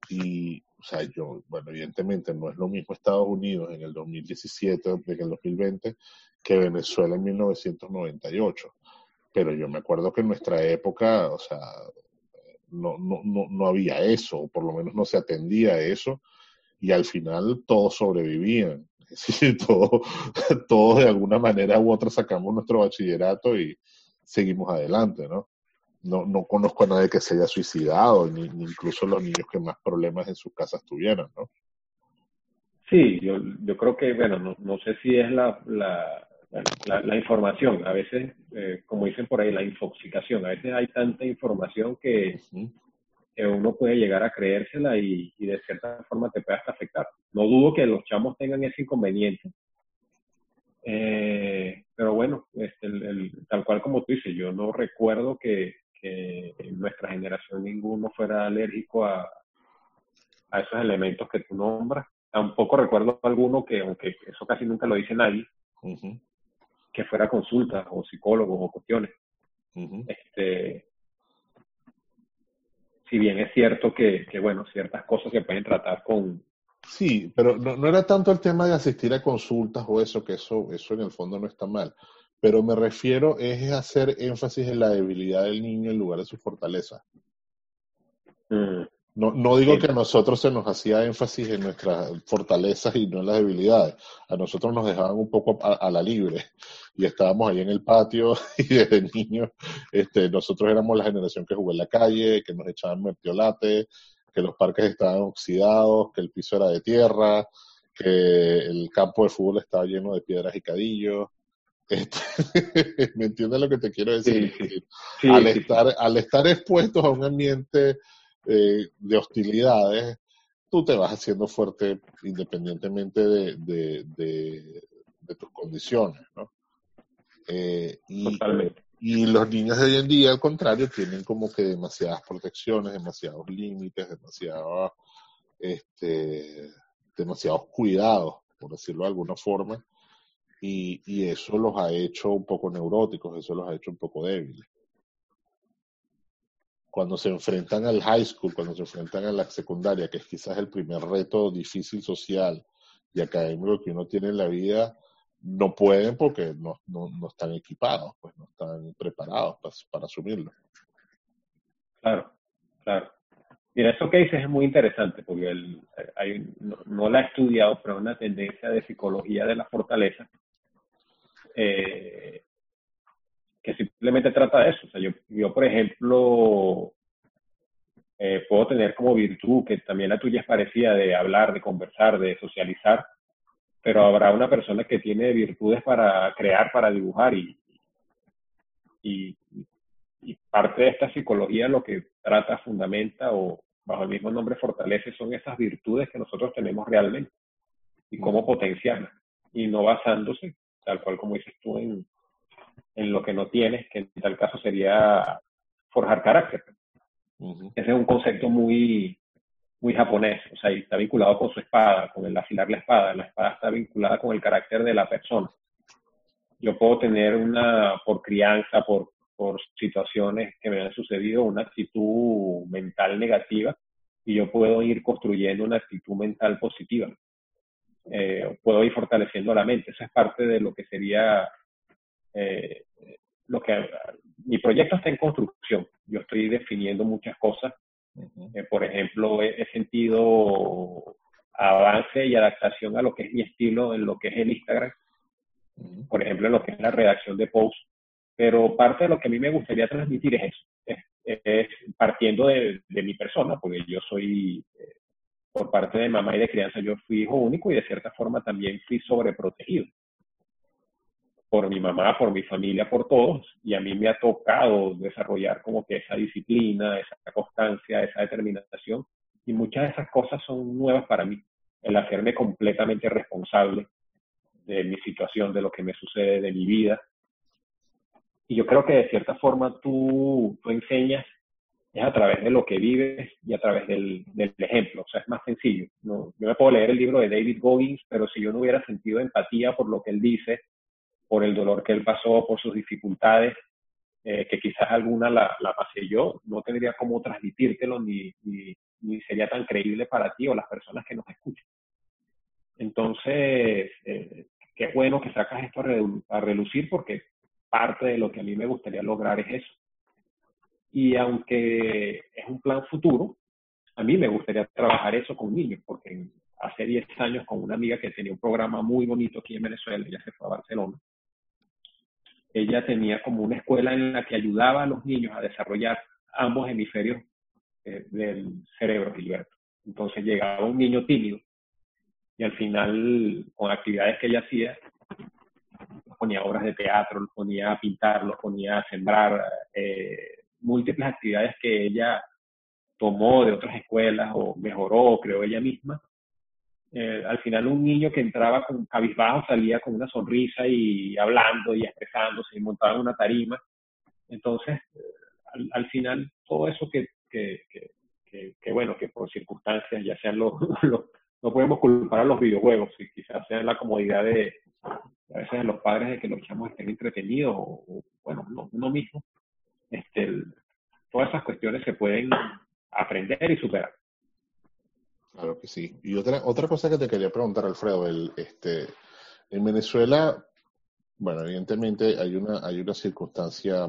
Y, o sea, yo, bueno, evidentemente no es lo mismo Estados Unidos en el 2017, en el 2020, que Venezuela en 1998. Pero yo me acuerdo que en nuestra época, o sea, no, no, no, no había eso, o por lo menos no se atendía a eso, y al final todos sobrevivían. todos, todos de alguna manera u otra sacamos nuestro bachillerato y seguimos adelante, ¿no? no, no conozco a nadie que se haya suicidado, ni, incluso los niños que más problemas en sus casas tuvieran, ¿no? Sí, yo, yo creo que, bueno, no, no sé si es la, la, la, información, a veces, eh, como dicen por ahí, la infoxicación, a veces hay tanta información que, que uno puede llegar a creérsela y, y, de cierta forma te puede hasta afectar. No dudo que los chamos tengan ese inconveniente, eh, pero bueno, este, el, tal cual como tú dices, yo no recuerdo que, que en nuestra generación ninguno fuera alérgico a, a esos elementos que tú nombras. Tampoco recuerdo alguno que, aunque eso casi nunca lo dice nadie, que fuera consulta o psicólogos o cuestiones. este, si bien es cierto que, que, bueno, ciertas cosas se pueden tratar con... Sí, pero no, no, era tanto el tema de asistir a consultas o eso, que eso, eso en el fondo no está mal pero me refiero es hacer énfasis en la debilidad del niño en lugar de su fortaleza. Mm. No, no digo que a nosotros se nos hacía énfasis en nuestras fortalezas y no en las debilidades. A nosotros nos dejaban un poco a, la libre y estábamos ahí en el patio y desde niños este, nosotros éramos la generación que jugó en la calle, que nos echaban mertiolate, que los parques estaban oxidados, que el piso era de tierra, que el campo de fútbol estaba lleno de piedras y cadillos este, ¿Me entiendes lo que te quiero decir? al, Estar, al estar expuestos a un ambiente eh, de hostilidades, tú te vas haciendo fuerte independientemente de, de, tus condiciones, ¿no? Eh, y, y, los niños de hoy en día, al contrario, tienen como que demasiadas protecciones, demasiados límites, demasiados, este, demasiados cuidados, por decirlo de alguna forma, y, y eso los ha hecho un poco neuróticos, eso los ha hecho un poco débiles. Cuando se enfrentan al high school, cuando se enfrentan a la secundaria, que es quizás el primer reto difícil social y académico que uno tiene en la vida, no pueden porque no, no, no están equipados, pues no están preparados para, asumirlo. Claro, claro. Mira, eso que dices es muy interesante porque el, hay, no, no, la he estudiado, pero es una tendencia de psicología de la fortaleza eh, que simplemente trata de eso. O sea, yo, yo por ejemplo, eh, puedo tener como virtud, que también la tuya es parecida, de hablar, de conversar, de socializar, pero habrá una persona que tiene virtudes para crear, para dibujar y, y, y parte de esta psicología lo que trata, fundamenta o bajo el mismo nombre fortalece son esas virtudes que nosotros tenemos realmente y cómo potenciarlas y no basándose tal cual como dices tú, en, en lo que no tienes, que en tal caso sería forjar carácter. Ese es un concepto muy, muy japonés, o sea, está vinculado con su espada, con el afilar la espada, la espada está vinculada con el carácter de la persona. Yo puedo tener una, por crianza, por, por situaciones que me han sucedido, una actitud mental negativa y yo puedo ir construyendo una actitud mental positiva. Eh, puedo ir fortaleciendo la mente. Esa es parte de lo que sería eh, lo que mi proyecto está en construcción. Yo estoy definiendo muchas cosas. Eh, por ejemplo, he, sentido avance y adaptación a lo que es mi estilo en lo que es el Instagram. Por ejemplo, en lo que es la redacción de posts. Pero parte de lo que a mí me gustaría transmitir es eso. Es, partiendo de, de, mi persona, porque yo soy por parte de mamá y de crianza, yo fui hijo único y de cierta forma también fui sobreprotegido por mi mamá, por mi familia, por todos, y a mí me ha tocado desarrollar como que esa disciplina, esa constancia, esa determinación, y muchas de esas cosas son nuevas para mí, el hacerme completamente responsable de mi situación, de lo que me sucede, de mi vida. Y yo creo que de cierta forma tú, tú enseñas es a través de lo que vives y a través del, del ejemplo. O sea, es más sencillo. ¿no? Yo me puedo leer el libro de David Goggins, pero si yo no hubiera sentido empatía por lo que él dice, por el dolor que él pasó, por sus dificultades, eh, que quizás alguna la, la, pasé yo, no tendría cómo transmitírtelo ni, ni, ni, sería tan creíble para ti o las personas que nos escuchan. Entonces, eh, qué bueno que sacas esto a relucir porque parte de lo que a mí me gustaría lograr es eso y aunque es un plan futuro, a mí me gustaría trabajar eso con niños, porque hace 10 años con una amiga que tenía un programa muy bonito aquí en Venezuela, ella se fue a Barcelona, ella tenía como una escuela en la que ayudaba a los niños a desarrollar ambos hemisferios eh, del cerebro, Gilberto. Entonces llegaba un niño tímido y al final, con actividades que ella hacía, ponía obras de teatro, los ponía a pintar, los ponía a sembrar, eh, múltiples actividades que ella tomó de otras escuelas o mejoró o creó ella misma. Eh, al final un niño que entraba con cabizbajo salía con una sonrisa y hablando y expresándose y montaba una tarima. Entonces, eh, al, final, todo eso que, que, bueno, que por circunstancias, ya sean los, no podemos culpar a los videojuegos, y quizás sean la comodidad de, a veces de los padres de que los chamos estén entretenidos o, bueno, uno mismo, este, todas esas cuestiones se pueden aprender y superar. Claro que sí. Y otra, otra cosa que te quería preguntar, Alfredo, el, este, en Venezuela, bueno, evidentemente hay una, hay una circunstancia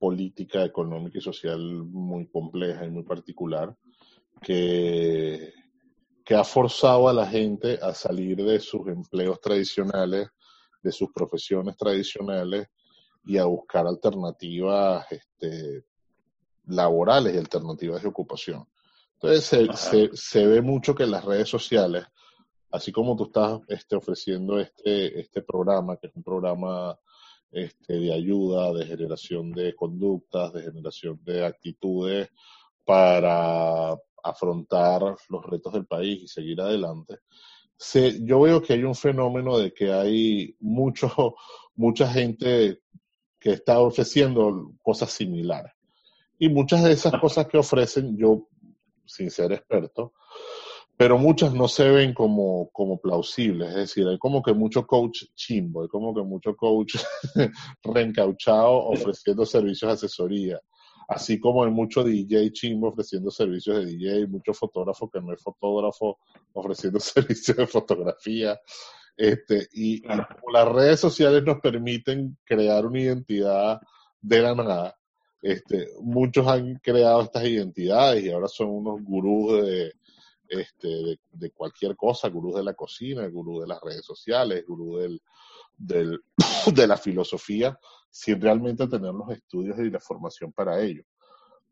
política, económica y social muy compleja y muy particular que, que ha forzado a la gente a salir de sus empleos tradicionales, de sus profesiones tradicionales y a buscar alternativas este, laborales y alternativas de ocupación. Entonces se, se, se, ve mucho que las redes sociales, así como tú estás este, ofreciendo este, este programa, que es un programa este, de ayuda, de generación de conductas, de generación de actitudes para afrontar los retos del país y seguir adelante. Se, yo veo que hay un fenómeno de que hay mucho, mucha gente que está ofreciendo cosas similares. Y muchas de esas cosas que ofrecen, yo, sin ser experto, pero muchas no se ven como, como plausibles. Es decir, hay como que mucho coach chimbo, hay como que mucho coach reencauchado ofreciendo servicios de asesoría. Así como hay mucho DJ chimbo ofreciendo servicios de DJ, mucho fotógrafo que no es fotógrafo ofreciendo servicios de fotografía. Este, y, las redes sociales nos permiten crear una identidad de la nada, este, muchos han creado estas identidades y ahora son unos gurús de, este, de, cualquier cosa, gurús de la cocina, gurús de las redes sociales, gurús del, del, de la filosofía, sin realmente tener los estudios y la formación para ello.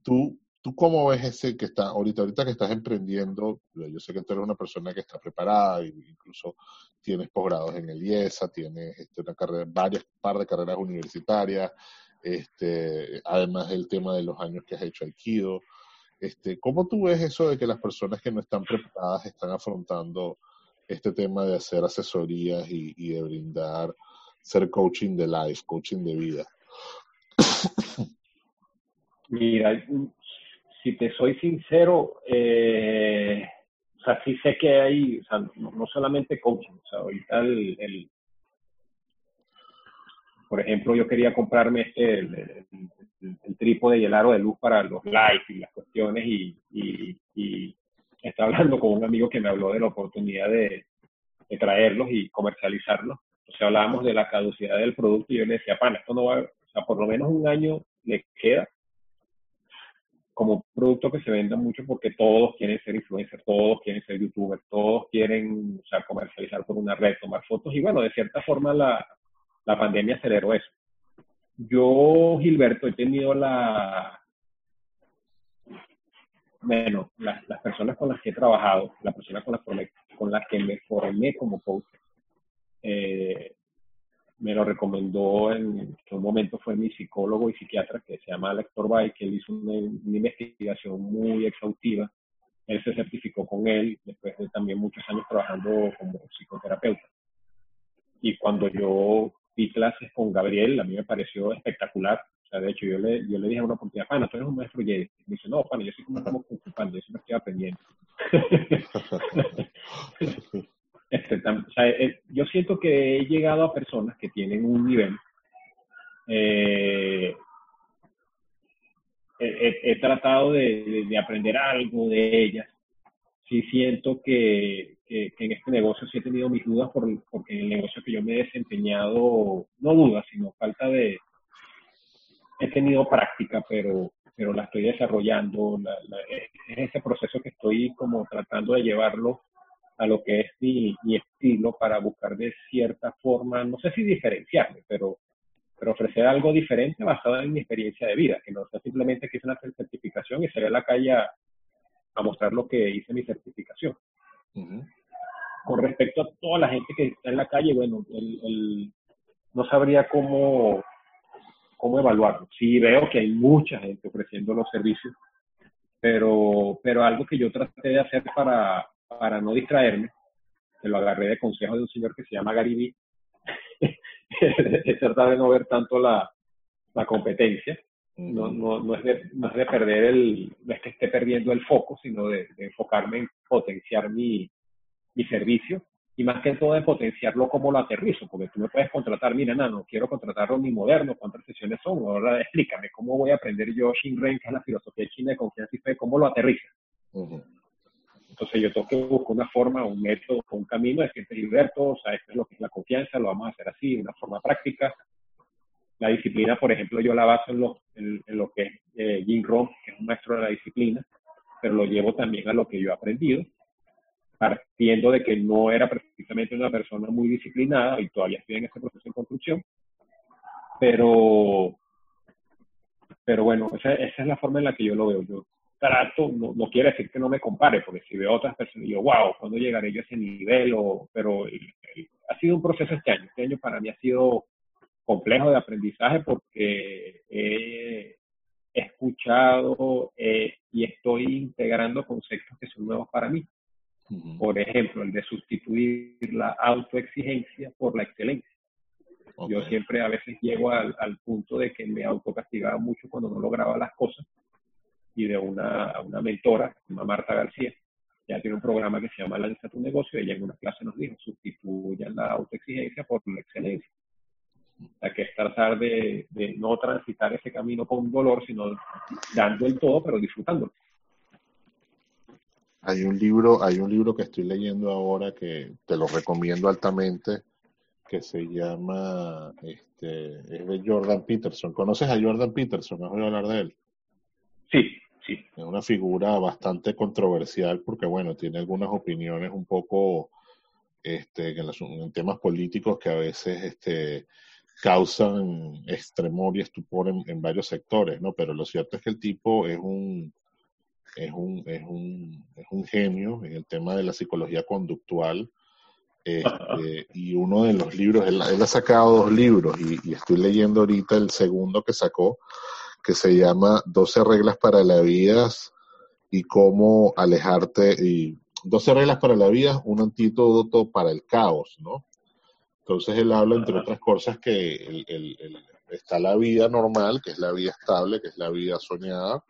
Tú, ¿Tú cómo ves ese que está ahorita, ahorita que estás emprendiendo? Yo sé que tú eres una persona que está preparada, incluso tienes posgrados en el IESA, tienes este, una carrera, varias par de carreras universitarias, este, además del tema de los años que has hecho Aikido. Este, ¿Cómo tú ves eso de que las personas que no están preparadas están afrontando este tema de hacer asesorías y, de brindar, ser coaching de life, coaching de vida? Mira, si te soy sincero, eh, sea, sí sé que hay, o sea, no, solamente coaching, o sea, ahorita el, el, por ejemplo, yo quería comprarme este, el, el, trípode y el aro de luz para los lights y las cuestiones y, y, estaba hablando con un amigo que me habló de la oportunidad de, de traerlos y comercializarlos. O sea, hablábamos de la caducidad del producto y yo le decía, pan, esto no va, o sea, por lo menos un año le queda como producto que se venda mucho porque todos quieren ser influencers, todos quieren ser youtubers, todos quieren o sea, comercializar por una red, tomar fotos y bueno, de cierta forma la, la pandemia aceleró eso. Yo, Gilberto, he tenido la, bueno, las, las personas con las que he trabajado, la persona con la, con la que me formé como coach, eh, me lo recomendó en, un momento fue mi psicólogo y psiquiatra que se llama Alex Torbay, que él hizo una, investigación muy exhaustiva. Él se certificó con él después de también muchos años trabajando como psicoterapeuta. Y cuando yo vi clases con Gabriel, a mí me pareció espectacular. O sea, de hecho, yo le, yo le dije a una oportunidad, pana, tú eres un maestro Jedi. Me dice, no, pana, yo soy como estamos ocupando, yo siempre estoy aprendiendo. Este, o sea, eh, yo siento que he llegado a personas que tienen un nivel. Eh, he, tratado de, aprender algo de ellas. Sí siento que, en este negocio sí he tenido mis dudas por, porque en el negocio que yo me he desempeñado, no dudas, sino falta de... He tenido práctica, pero, pero la estoy desarrollando. es ese proceso que estoy como tratando de llevarlo a lo que es mi, estilo para buscar de cierta forma, no sé si diferenciarme, pero, pero ofrecer algo diferente basado en mi experiencia de vida, que no sea simplemente que hice una certificación y salir a la calle mostrar lo que hice mi certificación. Con respecto a toda la gente que está en la calle, bueno, el, no sabría cómo, cómo evaluarlo. Sí veo que hay mucha gente ofreciendo los servicios, pero, pero algo que yo traté de hacer para, para no distraerme, que lo agarré de consejo de un señor que se llama Garibi, es tratar de no ver tanto la, la competencia, no, no, no, es de, no es de perder el, no es que esté perdiendo el foco, sino de, enfocarme en potenciar mi, mi servicio y más que todo de potenciarlo como lo aterrizo, porque tú me puedes contratar, mira, no, no quiero contratarlo ni moderno, cuántas sesiones son, ahora explícame cómo voy a aprender yo Shinren, que es la filosofía china de confianza y fe, cómo lo aterriza. Entonces yo tengo que buscar una forma, un método, un camino de decirte, Gilberto, o sea, esto es lo que es la confianza, lo vamos a hacer así, de una forma práctica. La disciplina, por ejemplo, yo la baso en lo, en, lo que es eh, Jim Rohn, que es un maestro de la disciplina, pero lo llevo también a lo que yo he aprendido, partiendo de que no era precisamente una persona muy disciplinada y todavía estoy en ese proceso de construcción, pero, pero bueno, esa, esa es la forma en la que yo lo veo. Yo trato, no, no, quiere decir que no me compare, porque si veo otras personas, digo, wow, ¿cuándo llegaré yo a ese nivel? O, pero ha sido un proceso este año. Este año para mí ha sido complejo de aprendizaje porque he escuchado eh, y estoy integrando conceptos que son nuevos para mí. Por ejemplo, el de sustituir la autoexigencia por la excelencia. Yo siempre a veces llego al, al punto de que me autocastigaba mucho cuando no lograba las cosas y de una, una mentora, Marta García. Ya tiene un programa que se llama Lanza tu negocio. Ella en una clase nos dijo, sustituyan la autoexigencia por la excelencia. Sea, que tratar de, de no transitar ese camino con dolor, sino dando el todo, pero disfrutándolo. Hay un libro, hay un libro que estoy leyendo ahora que te lo recomiendo altamente, que se llama, este, es de Jordan Peterson. ¿Conoces a Jordan Peterson? ¿Has oído hablar de él? Sí, es una figura bastante controversial porque, bueno, tiene algunas opiniones un poco este, en, temas políticos que a veces este, causan extremor y estupor en, varios sectores, ¿no? Pero lo cierto es que el tipo es un, es un, es un, es un genio en el tema de la psicología conductual. Este, y uno de los libros, él, ha sacado dos libros y, y, estoy leyendo ahorita el segundo que sacó, que se llama 12 reglas para la vida y cómo alejarte y 12 reglas para la vida, un antídoto para el caos, ¿no? Entonces él habla, entre otras cosas, que el, está la vida normal, que es la vida estable, que es la vida soñada,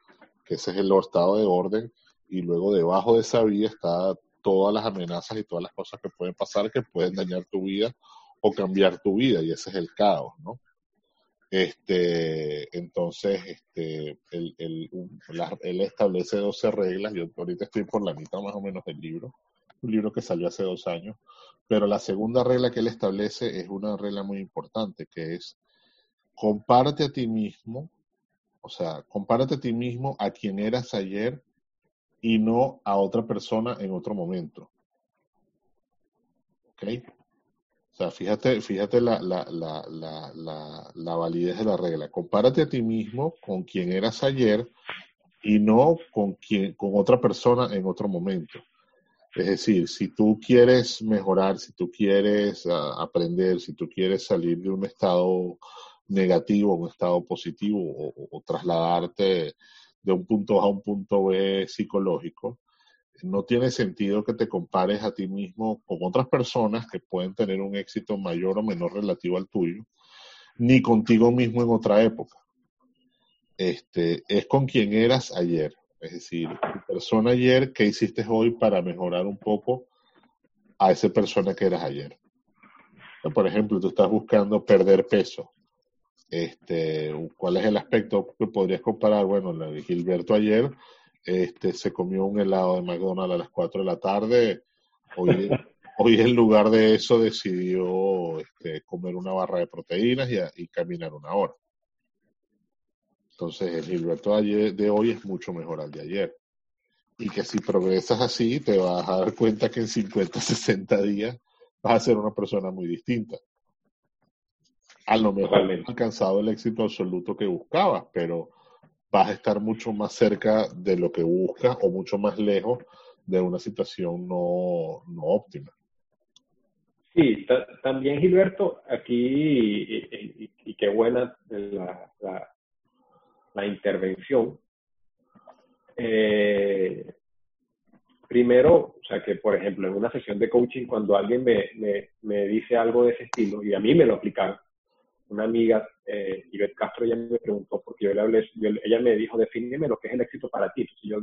que ese es el estado de orden, y luego debajo de esa vida está todas las amenazas y todas las cosas que pueden pasar que pueden dañar tu vida o cambiar tu vida y ese es el caos, ¿no? Este, entonces, este, él, él, establece 12 reglas, yo ahorita estoy por la mitad más o menos del libro, un libro que salió hace dos años, pero la segunda regla que él establece es una regla muy importante, que es compárate a ti mismo, o sea, compárate a ti mismo a quien eras ayer y no a otra persona en otro momento. ¿Ok? O sea, fíjate, fíjate la, la, la, la, la validez de la regla. Compárate a ti mismo con quien eras ayer y no con, quien, con otra persona en otro momento. Es decir, si tú quieres mejorar, si tú quieres ah, aprender, si tú quieres salir de un estado negativo a un estado positivo o, trasladarte de un punto A a un punto B psicológico, no tiene sentido que te compares a ti mismo con otras personas que pueden tener un éxito mayor o menor relativo al tuyo, ni contigo mismo en otra época. Este, es con quien eras ayer. Es decir, tu persona ayer, ¿qué hiciste hoy para mejorar un poco a esa persona que eras ayer? Por ejemplo, tú estás buscando perder peso. Este, ¿Cuál es el aspecto que podrías comparar? Bueno, Gilberto ayer este, se comió un helado de McDonald's a las 4 de la tarde. Hoy, hoy en lugar de eso decidió este, comer una barra de proteínas y, caminar una hora. Entonces el Gilberto de, hoy es mucho mejor al de ayer. Y que si progresas así, te vas a dar cuenta que en 50, 60 días vas a ser una persona muy distinta. A lo mejor no alcanzado el éxito absoluto que buscabas, pero vas a estar mucho más cerca de lo que buscas o mucho más lejos de una situación no, no óptima. Sí, también Gilberto, aquí, y, qué buena la, la, intervención. Eh, primero, o sea, que por ejemplo en una sesión de coaching, cuando alguien me, me, me dice algo de ese estilo, y a mí me lo aplicaron, una amiga, eh, Ivette Castro, ella me preguntó, porque yo le hablé, ella me dijo, defíneme lo que es el éxito para ti. Entonces yo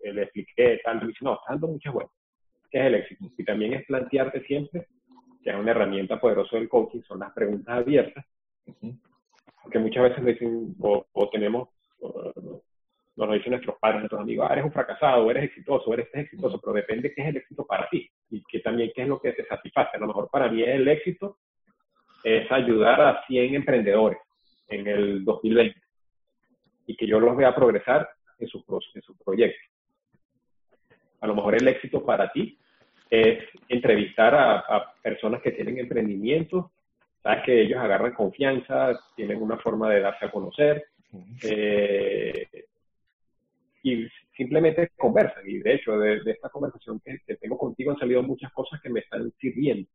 eh, le expliqué, tal, y dice, no, dando muchas vueltas. ¿Qué es el éxito? Y también es plantearte siempre, que es una herramienta poderosa del coaching, son las preguntas abiertas, porque muchas veces dicen, o, tenemos, nos lo dicen nuestros padres, nuestros amigos, ah, eres un fracasado, eres exitoso, eres exitoso, pero depende qué es el éxito para ti y que también qué es lo que te satisface. A lo mejor para mí el éxito es ayudar a 100 emprendedores en el 2020 y que yo los vea progresar en su, en su proyecto. A lo mejor el éxito para ti es entrevistar a, personas que tienen emprendimientos, sabes que ellos agarran confianza, tienen una forma de darse a conocer eh, y simplemente conversan. Y de hecho, de, esta conversación que, que, tengo contigo han salido muchas cosas que me están sirviendo.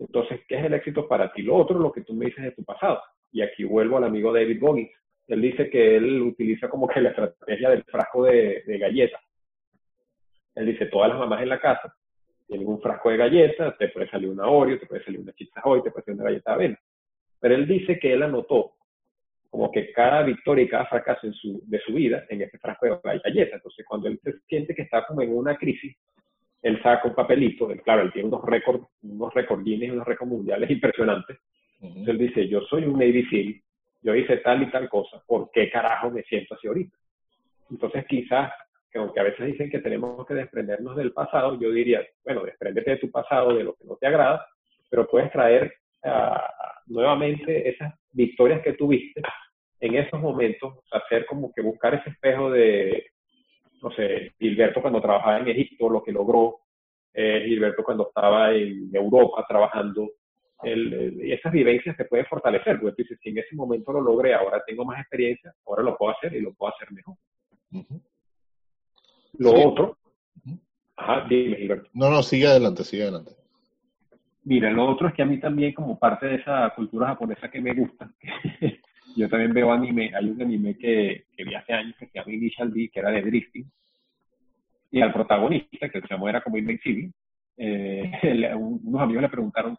Entonces, ¿qué es el éxito para ti? Lo otro, lo que tú me dices de tu pasado. Y aquí vuelvo al amigo David Goggins. Él dice que él utiliza como que la estrategia del frasco de, galletas. Él dice, todas las mamás en la casa tienen un frasco de galletas, te puede salir una Oreo, te puede salir una chita hoy, te puede salir una galleta de avena. Pero él dice que él anotó como que cada victoria y cada fracaso en su, de su vida en ese frasco de galletas. Entonces, cuando él se siente que está como en una crisis, él saca un papelito, claro, él tiene unos récords, unos récords y unos récords mundiales impresionantes. Entonces él dice, yo soy un Navy SEAL, yo hice tal y tal cosa, ¿por qué carajo me siento así ahorita? Entonces quizás, aunque a veces dicen que tenemos que desprendernos del pasado, yo diría, bueno, despréndete de tu pasado, de lo que no te agrada, pero puedes traer ah, nuevamente esas victorias que tuviste en esos momentos, hacer como que buscar ese espejo de, no sé, Gilberto cuando trabajaba en Egipto, lo que logró, eh, Gilberto cuando estaba en Europa trabajando, y esas vivencias se pueden fortalecer, porque si en ese momento lo logré, ahora tengo más experiencia, ahora lo puedo hacer y lo puedo hacer mejor. Lo otro, ajá, dime Gilberto. No, no, sigue adelante, sigue adelante. Mira, lo otro es que a mí también, como parte de esa cultura japonesa que me gusta, yo también veo anime, hay un anime que, que vi hace años que se llama Initial D, que era de drifting, y al protagonista, que se llamó era como Invencible, eh, unos amigos le preguntaron,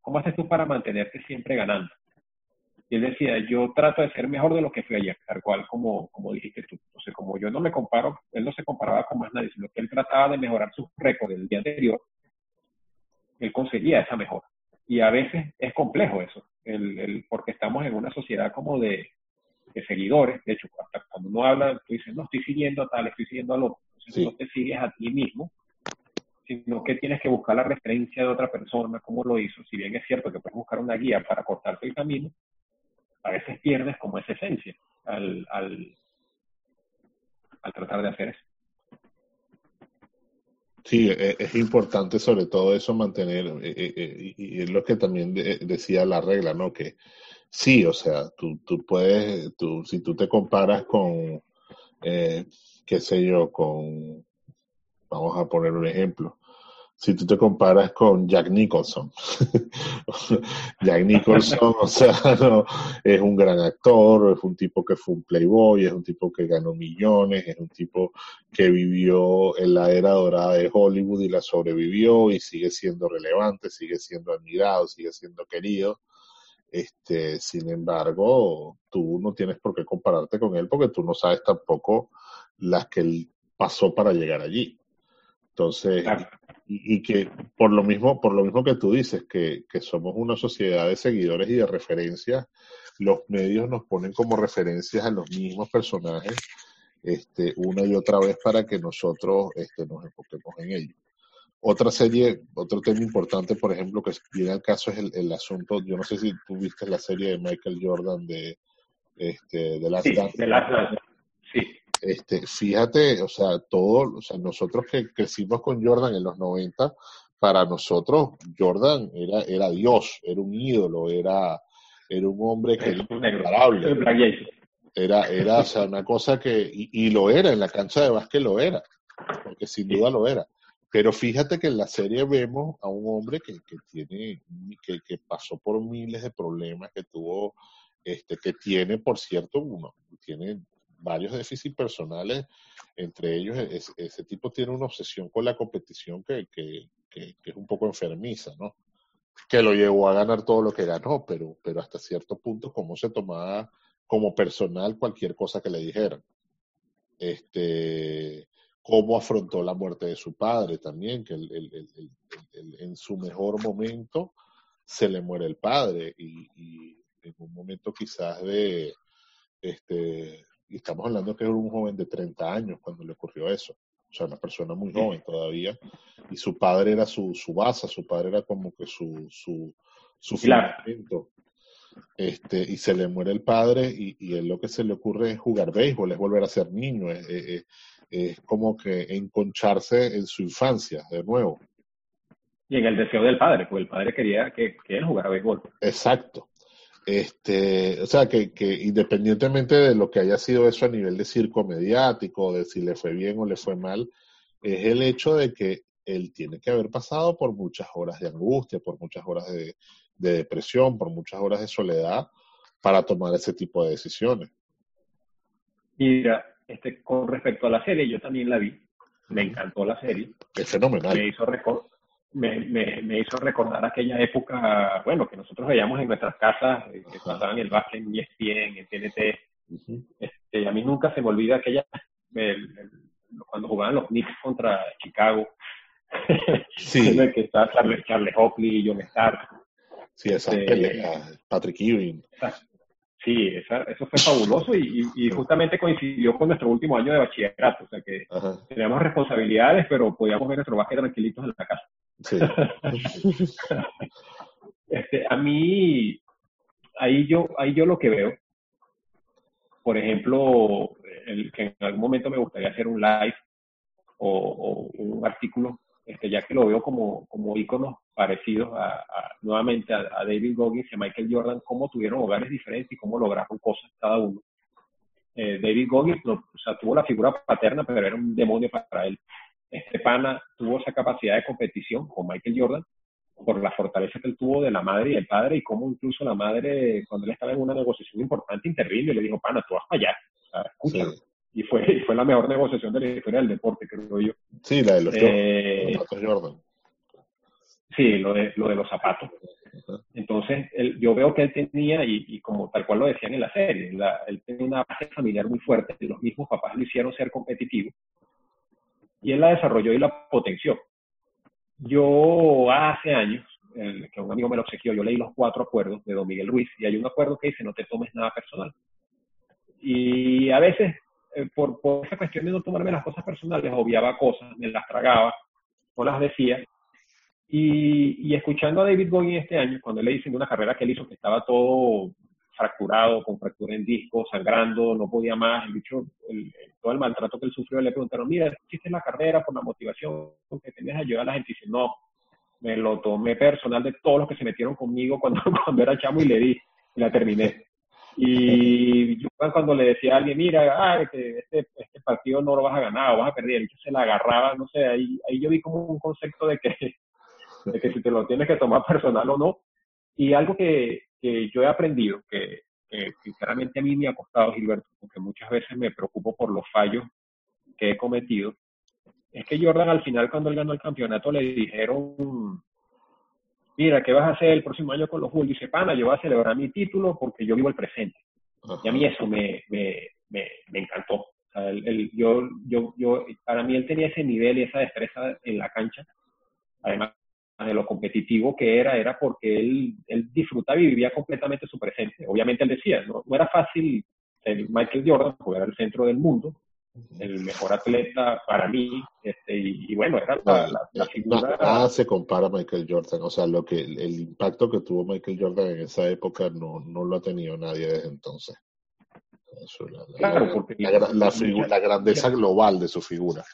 ¿cómo haces tú para mantenerte siempre ganando? Y él decía, yo trato de ser mejor de lo que fui ayer, tal cual como, como dijiste tú. Entonces, como yo no me comparo, él no se comparaba con más nadie, sino que él trataba de mejorar su récord del día anterior, él conseguía esa mejora. Y a veces es complejo eso, el, el, porque estamos en una sociedad como de, de seguidores. De hecho, hasta cuando uno habla, tú dices, no, estoy siguiendo a tal, estoy siguiendo al otro. Entonces, no te sigues a ti mismo, sino que tienes que buscar la referencia de otra persona, cómo lo hizo. Si bien es cierto que puedes buscar una guía para cortarte el camino, a veces pierdes como esa esencia al, al, al tratar de hacer eso. Sí, e, es importante sobre todo eso mantener, e, e, y es lo que también decía la regla, ¿no? Que sí, o sea, tú, tú puedes, tú, si tú te comparas con, eh, qué sé yo, con, vamos a poner un ejemplo, si tú te comparas con Jack Nicholson. Jack Nicholson, o sea, no, es un gran actor, es un tipo que fue un playboy, es un tipo que ganó millones, es un tipo que vivió en la era dorada de Hollywood y la sobrevivió y sigue siendo relevante, sigue siendo admirado, sigue siendo querido. Este, sin embargo, tú no tienes por qué compararte con él porque tú no sabes tampoco las que él pasó para llegar allí. Entonces, y, que por lo mismo, por lo mismo que tú dices, que, que, somos una sociedad de seguidores y de referencias, los medios nos ponen como referencias a los mismos personajes este, una y otra vez para que nosotros este, nos enfoquemos en ellos. Otra serie, otro tema importante, por ejemplo, que viene al caso es el, el asunto, yo no sé si tú viste la serie de Michael Jordan de, este, de Last sí, De Last Sí. Este, fíjate, o sea, todo, o sea, nosotros que crecimos con Jordan en los 90, para nosotros Jordan era, era Dios, era un ídolo, era, era un hombre que era imparable. Era, era, o sea, una cosa que, y, lo era, en la cancha de básquet lo era, porque sin duda lo era. Pero fíjate que en la serie vemos a un hombre que, que tiene, que, que pasó por miles de problemas, que tuvo, este, que tiene, por cierto, uno, tiene varios déficits personales, entre ellos ese tipo tiene una obsesión con la competición que, que, que, es un poco enfermiza, ¿no? Que lo llevó a ganar todo lo que ganó, pero, pero hasta cierto punto cómo se tomaba como personal cualquier cosa que le dijeran. Este, cómo afrontó la muerte de su padre también, que el, el, el, en su mejor momento se le muere el padre y, y en un momento quizás de, este, y estamos hablando que era un joven de 30 años cuando le ocurrió eso. O sea, una persona muy joven todavía. Y su padre era su, su base, su padre era como que su, su, su fundamento. Este, y se le muere el padre y, y él lo que se le ocurre es jugar béisbol, es volver a ser niño, es, es, es como que enconcharse en su infancia de nuevo. Y en el deseo del padre, porque el padre quería que, que él jugara béisbol. Exacto. Este, o sea, que, que, independientemente de lo que haya sido eso a nivel de circo mediático, de si le fue bien o le fue mal, es el hecho de que él tiene que haber pasado por muchas horas de angustia, por muchas horas de, de depresión, por muchas horas de soledad para tomar ese tipo de decisiones. Mira, este, con respecto a la serie, yo también la vi, me encantó la serie. Es fenomenal. Me hizo, me, me, me, hizo recordar aquella época, bueno, que nosotros veíamos en nuestras casas, eh, que pasaban el básquet en ESPN, en TNT. este, a mí nunca se me olvida aquella, cuando jugaban los Knicks contra Chicago, sí. que está Charles, Charles Oakley y John Stark. Sí, esa este, pelea, Patrick Ewing. Sí, esa, eso fue fabuloso y, y, justamente coincidió con nuestro último año de bachillerato, o sea que teníamos responsabilidades, pero podíamos ver nuestro básquet tranquilitos en la casa. Sí. este, a mí, ahí yo, ahí yo lo que veo, por ejemplo, el, que en algún momento me gustaría hacer un live o, un artículo, este, ya que lo veo como, como íconos parecidos a, nuevamente a, David Goggins y a Michael Jordan, cómo tuvieron hogares diferentes y cómo lograron cosas cada uno. Eh, David Goggins o sea, tuvo la figura paterna, pero era un demonio para él. Este pana tuvo esa capacidad de competición con Michael Jordan por la fortaleza que él tuvo de la madre y el padre y cómo incluso la madre, cuando él estaba en una negociación importante, intervino y le dijo, pana, tú vas para allá, sea, escucha. Y fue, fue la mejor negociación de la historia del deporte, creo yo. Sí, la de los eh, Jordan. Sí, lo de, lo de los zapatos. Entonces, yo veo que él tenía, y, como tal cual lo decían en la serie, él tenía una base familiar muy fuerte, los mismos papás lo hicieron ser competitivo, y él la desarrolló y la potenció. Yo hace años, que un amigo me lo obsequió, yo leí los cuatro acuerdos de Don Miguel Ruiz, y hay un acuerdo que dice no te tomes nada personal. Y a veces, eh, por, por esa cuestión de no tomarme las cosas personales, obviaba cosas, me las tragaba, no las decía, y, escuchando a David Bowie este año, cuando él le dicen de una carrera que él hizo que estaba todo fracturado, con fractura en disco, sangrando, no podía más, el bicho, todo el maltrato que él sufrió, le preguntaron, mira, ¿hiciste la carrera por la motivación que tenías de ayudar a la gente? Y dice, no, me lo tomé personal de todos los que se metieron conmigo cuando, era chamo y le di, y la terminé. Y yo cuando le decía a alguien, mira, ah, este, este, partido no lo vas a ganar o vas a perder, el bicho se la agarraba, no sé, ahí, ahí yo vi como un concepto de que de que si te lo tienes que tomar personal o no. Y algo que, que yo he aprendido, que, sinceramente a mí me ha costado, Gilberto, porque muchas veces me preocupo por los fallos que he cometido, es que Jordan al final cuando él ganó el campeonato le dijeron, mira, ¿qué vas a hacer el próximo año con los Bulls? Dice, pana, yo voy a celebrar mi título porque yo vivo el presente. Y a mí eso me, me, me, encantó. O sea, el, yo, yo, yo, para mí él tenía ese nivel y esa destreza en la cancha. Además, de lo competitivo que era, era porque él, él disfrutaba y vivía completamente su presente. Obviamente él decía, no, no era fácil ser Michael Jordan, porque era el centro del mundo, el mejor atleta para mí, este, y, bueno, era la, la, figura... Nada se compara a Michael Jordan, o sea, lo que el, impacto que tuvo Michael Jordan en esa época no, no lo ha tenido nadie desde entonces. claro, porque la grandeza global de su figura.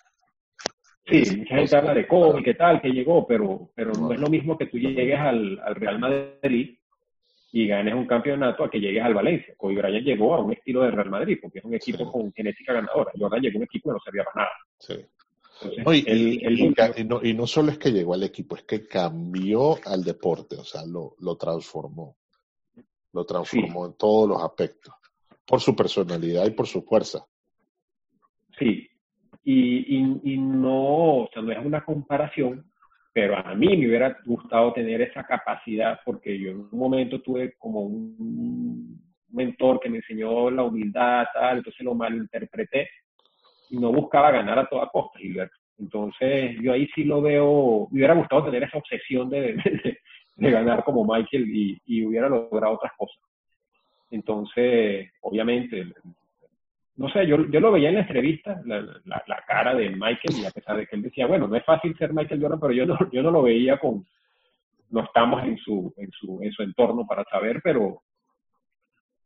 Sí, mucha gente habla de Kobe, qué tal, que llegó, pero, pero no es lo mismo que tú llegues al, al Real Madrid y ganes un campeonato a que llegues al Valencia. Kobe Bryant llegó a un estilo de Real Madrid, porque es un equipo con genética ganadora. Jordan llegó a un equipo que no servía para nada. Sí. y, no, y, no, solo es que llegó al equipo, es que cambió al deporte, o sea, lo, lo transformó. Lo transformó en todos los aspectos, por su personalidad y por su fuerza. Sí, y, y, no, o sea, no es una comparación, pero a mí me hubiera gustado tener esa capacidad porque yo en un momento tuve como un mentor que me enseñó la humildad, tal, entonces lo malinterpreté y no buscaba ganar a toda costa, Gilberto. Entonces yo ahí sí lo veo, me hubiera gustado tener esa obsesión de, de, de ganar como Michael y, y, hubiera logrado otras cosas. Entonces, obviamente, no sé, yo, yo lo veía en la entrevista, la, la, cara de Michael, y a pesar de que él decía, bueno, no es fácil ser Michael Jordan, pero yo no, yo no lo veía con, no estamos en su, en su, en su entorno para saber, pero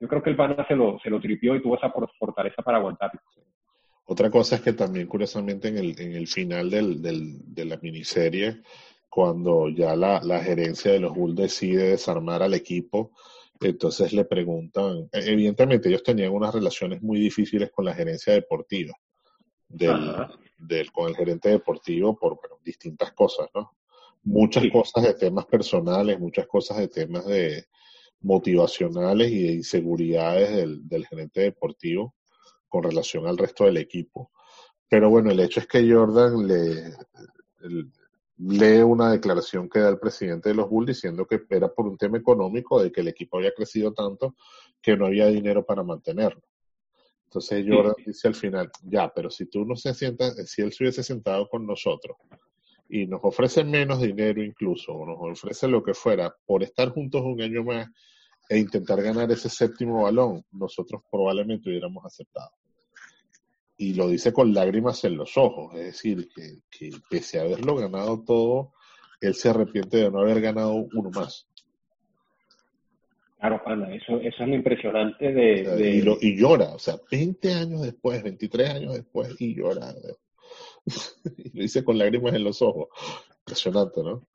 yo creo que el pana se lo, se lo tripió y tuvo esa fortaleza para aguantarlo. Otra cosa es que también, curiosamente, en el, en el final del, del, de la miniserie, cuando ya la, la gerencia de los Bulls decide desarmar al equipo, entonces le preguntan, e, evidentemente ellos tenían unas relaciones muy difíciles con la gerencia deportiva, del, del con el gerente deportivo por distintas cosas, ¿no? Muchas cosas de temas personales, muchas cosas de temas de motivacionales y de inseguridades del, del gerente deportivo con relación al resto del equipo. Pero bueno, el hecho es que Jordan le, lee una declaración que da el presidente de los Bulls diciendo que era por un tema económico de que el equipo había crecido tanto que no había dinero para mantenerlo. Entonces Jordan dice al final, ya, pero si tú no se sientas, si él se hubiese sentado con nosotros y nos ofrece menos dinero incluso, o nos ofrece lo que fuera, por estar juntos un año más e intentar ganar ese séptimo balón, nosotros probablemente hubiéramos aceptado y lo dice con lágrimas en los ojos, es decir, que, pese a haberlo ganado todo, él se arrepiente de no haber ganado uno más. Claro, Pana, eso, eso es lo impresionante de... Y, y, llora, o sea, 20 años después, 23 años después, y llora. y lo dice con lágrimas en los ojos. Impresionante, ¿no?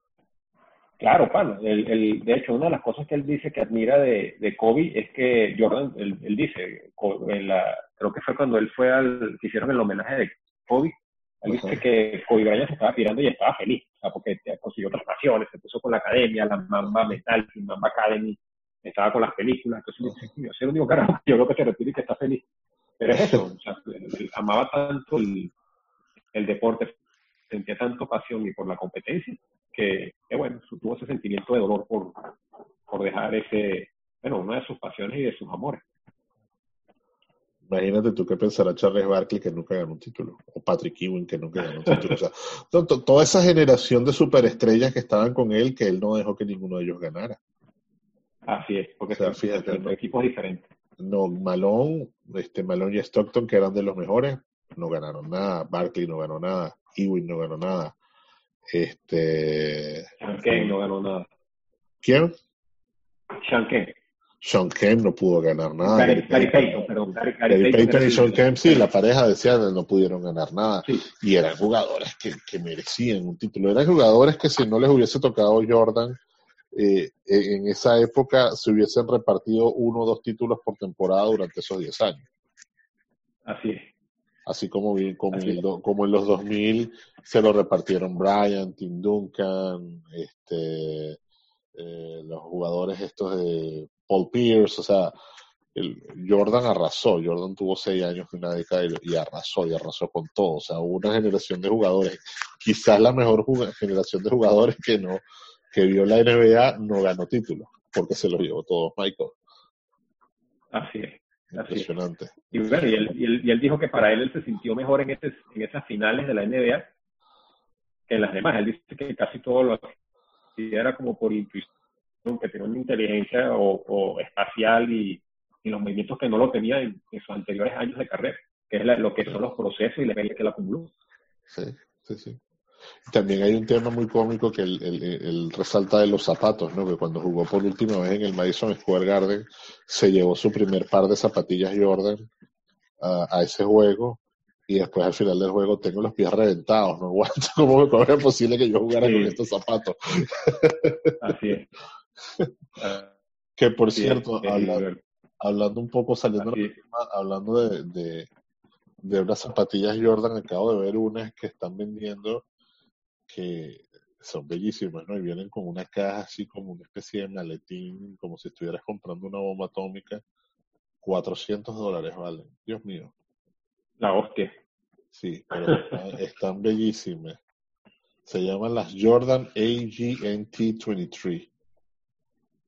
Claro, Pana. El, el, de hecho, una de las cosas que él dice que admira de, de Kobe es que Jordan, él, él dice, en la, creo que fue cuando él fue al, que hicieron el homenaje de Kobe, él dice que Kobe Bryant se estaba tirando y estaba feliz, o sea, porque consiguió otras pasiones, se puso con la academia, la Mamba Metal, Mamba Academy, estaba con las películas, entonces yo soy el único carajo, yo creo que se retira y que está feliz. Pero es eso, o sea, amaba tanto el, el deporte, sentía tanto pasión y por la competencia, que, bueno, tuvo ese sentimiento de dolor por, por dejar ese, bueno, una de sus pasiones y de sus amores. Imagínate tú qué pensará Charles Barkley que nunca ganó un título, o Patrick Ewing que nunca ganó un título. O sea, toda esa generación de superestrellas que estaban con él, que él no dejó que ninguno de ellos ganara. Así es, porque son equipos diferentes. No, Malone, este, Malone y Stockton, que eran de los mejores, no ganaron nada. Barkley no ganó nada. Ewing no ganó nada. Este. Sean no ganó nada. ¿Quién? Sean Sean Kemp no pudo ganar nada. Gary, Payton, perdón. Gary, Payton, y Sean Kemp, sí, la pareja decían no pudieron ganar nada. Y eran jugadores que, que, merecían un título. Eran jugadores que si no les hubiese tocado Jordan, eh, en esa época se hubiesen repartido uno o dos títulos por temporada durante esos 10 años. Así es. Así como, como, en, como en los 2000 se lo repartieron Brian, Tim Duncan, este, eh, los jugadores estos de Paul Pierce, o sea, el, Jordan arrasó, Jordan tuvo seis años en una década y, arrasó, y arrasó con todo, o sea, hubo una generación de jugadores, quizás la mejor generación de jugadores que no, que vio la NBA no ganó título, porque se lo llevó todo Michael. Así es. Impresionante. Y, bueno, y, él, y, él, dijo que para él él se sintió mejor en, ese, en esas finales de la NBA que en las demás. Él dice que casi todo lo era como por intuición, que tenía una inteligencia o, espacial y, los movimientos que no lo tenía en, sus anteriores años de carrera, que es lo que son los procesos y la que él acumuló. Sí, sí, sí. También hay un tema muy cómico que él, resalta de los zapatos, ¿no? Que cuando jugó por última vez en el Madison Square Garden, se llevó su primer par de zapatillas Jordan a, ese juego y después al final del juego tengo los pies reventados, no aguanto. ¿Cómo, ¿Cómo, es posible que yo jugara con estos zapatos? Así es. que por cierto, hablando, un poco, saliendo hablando de, de, de unas zapatillas Jordan, acabo de ver unas que están vendiendo que son bellísimas, ¿no? Y vienen con una caja así como una especie de maletín, como si estuvieras comprando una bomba atómica. 400 dólares valen. Dios mío. La hostia. Sí, pero están, bellísimas. Se llaman las Jordan AGNT23.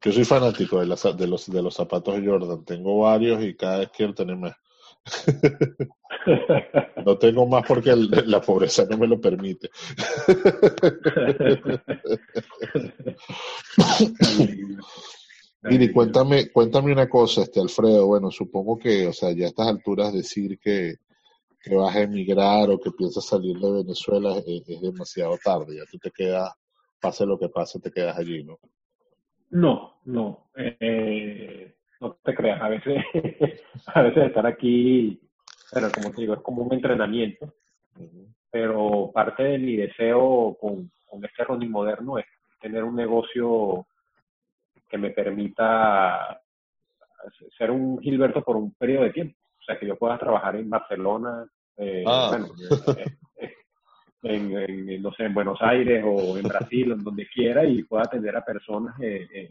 Yo soy fanático de, las, de, los, de los zapatos Jordan. Tengo varios y cada vez quiero tener más. No tengo más porque la pobreza no me lo permite. Miri, cuéntame, cuéntame una cosa, este Alfredo. Bueno, supongo que, o sea, ya a estas alturas decir que, que vas a emigrar o que piensas salir de Venezuela es, demasiado tarde. Ya tú te quedas, pase lo que pase, te quedas allí, ¿no? No, no. Eh, no te creas. A veces, a veces estar aquí pero como te digo, es como un entrenamiento. Pero parte de mi deseo con, con este running moderno es tener un negocio que me permita ser un Gilberto por un periodo de tiempo. O sea, que yo pueda trabajar en Barcelona, eh, ah. bueno, eh, en, no sé, en Buenos Aires o en Brasil, en donde quiera, y pueda atender a personas eh,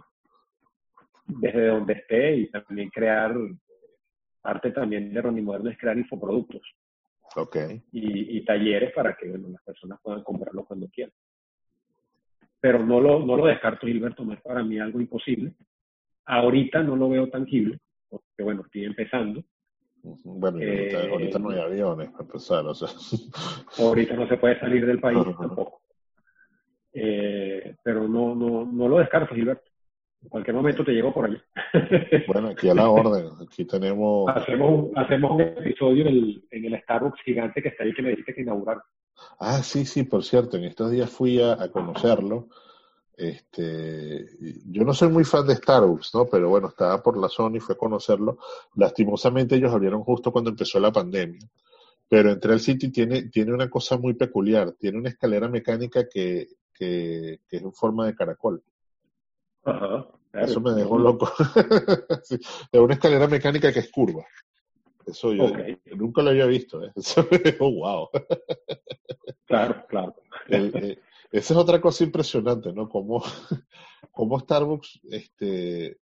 desde donde esté y también crear parte también de Ronnie Moderno es crear infoproductos. Okay. Y, talleres para que las personas puedan comprarlo cuando quieran. Pero no lo, no lo descarto, Gilberto, no es para mí algo imposible. Ahorita no lo veo tangible, porque bueno, estoy empezando. Bueno, ahorita, no hay eh, aviones para empezar, o sea. Ahorita no se puede salir del país tampoco. Eh, pero no, no, no lo descarto, Gilberto. En cualquier momento te llego por allá. Bueno, aquí a la orden. Aquí tenemos. Hacemos, hacemos un episodio en el, en el Starbucks gigante que está ahí que me dijiste que inaugurar. Ah, sí, sí, por cierto. En estos días fui a, conocerlo. Este, yo no soy muy fan de Starbucks, ¿no? Pero bueno, estaba por la zona y fue a conocerlo. Lastimosamente ellos abrieron justo cuando empezó la pandemia. Pero entré al sitio y tiene, tiene una cosa muy peculiar. Tiene una escalera mecánica que, que, que es en forma de caracol. Eso me dejó loco. Es una escalera mecánica que es curva. Eso yo nunca lo había visto. ¿eh? Eso me dejó wow. Claro, claro. Eh, esa es otra cosa impresionante, ¿no? Como, como Starbucks este,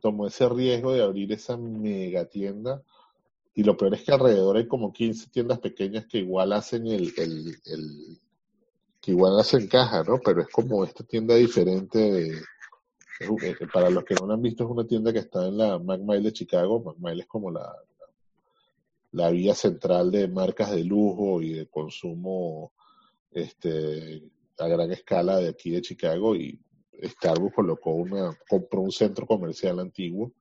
tomó ese riesgo de abrir esa mega tienda. Y lo peor es que alrededor hay como 15 tiendas pequeñas que igual hacen el, el, el que igual se encaja, ¿no? Pero es como esta tienda diferente de, para los que no la han visto, es una tienda que está en la McMile de Chicago. McMile es como la, la vía central de marcas de lujo y de consumo este, a gran escala de aquí de Chicago y Starbucks colocó una, compró un centro comercial antiguo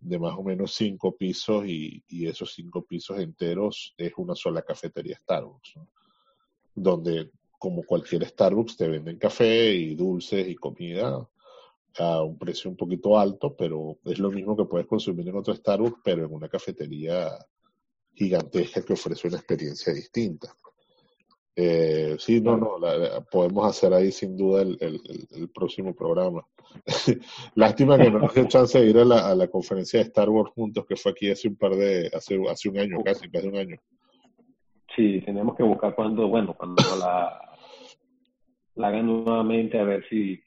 de más o menos cinco pisos y, esos cinco pisos enteros es una sola cafetería Starbucks, donde como cualquier Starbucks te venden café y dulces y comida a un precio un poquito alto, pero es lo mismo que puedes consumir en otro Starbucks, pero en una cafetería gigantesca que ofrece una experiencia distinta. Eh, sí, no, no, podemos hacer ahí sin duda el, el, próximo programa. Lástima que no nos dio chance de ir a la, a la, conferencia de Star Wars juntos, que fue aquí hace un par de, hace, hace un año, casi, casi un año. Sí, tenemos que buscar cuando, bueno, cuando la, la hagan nuevamente, a ver si,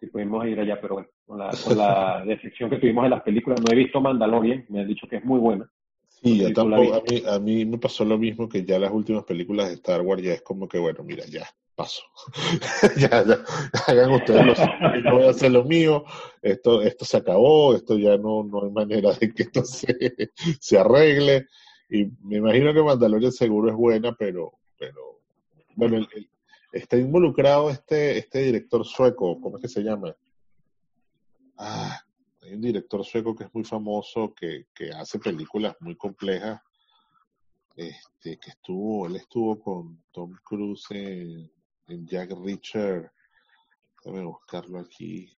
si podemos ir allá, pero bueno, con la, con la decepción que tuvimos en las películas, no he visto Mandalorian, me han dicho que es muy buena. Sí, yo tampoco, a mí, a mí me pasó lo mismo que ya las últimas películas de Star Wars ya es como que, bueno, mira, ya, paso. ya, ya, hagan ustedes lo yo voy a hacer lo mío, esto, esto se acabó, esto ya no, no hay manera de que esto se, se arregle. Y me imagino que Mandalorian seguro es buena, pero, pero bueno, está involucrado este, este director sueco, ¿cómo es que se llama? Ah, hay un director sueco que es muy famoso, que, que hace películas muy complejas, este, que estuvo, él estuvo con Tom Cruise en, Jack Reacher, déjame buscarlo aquí,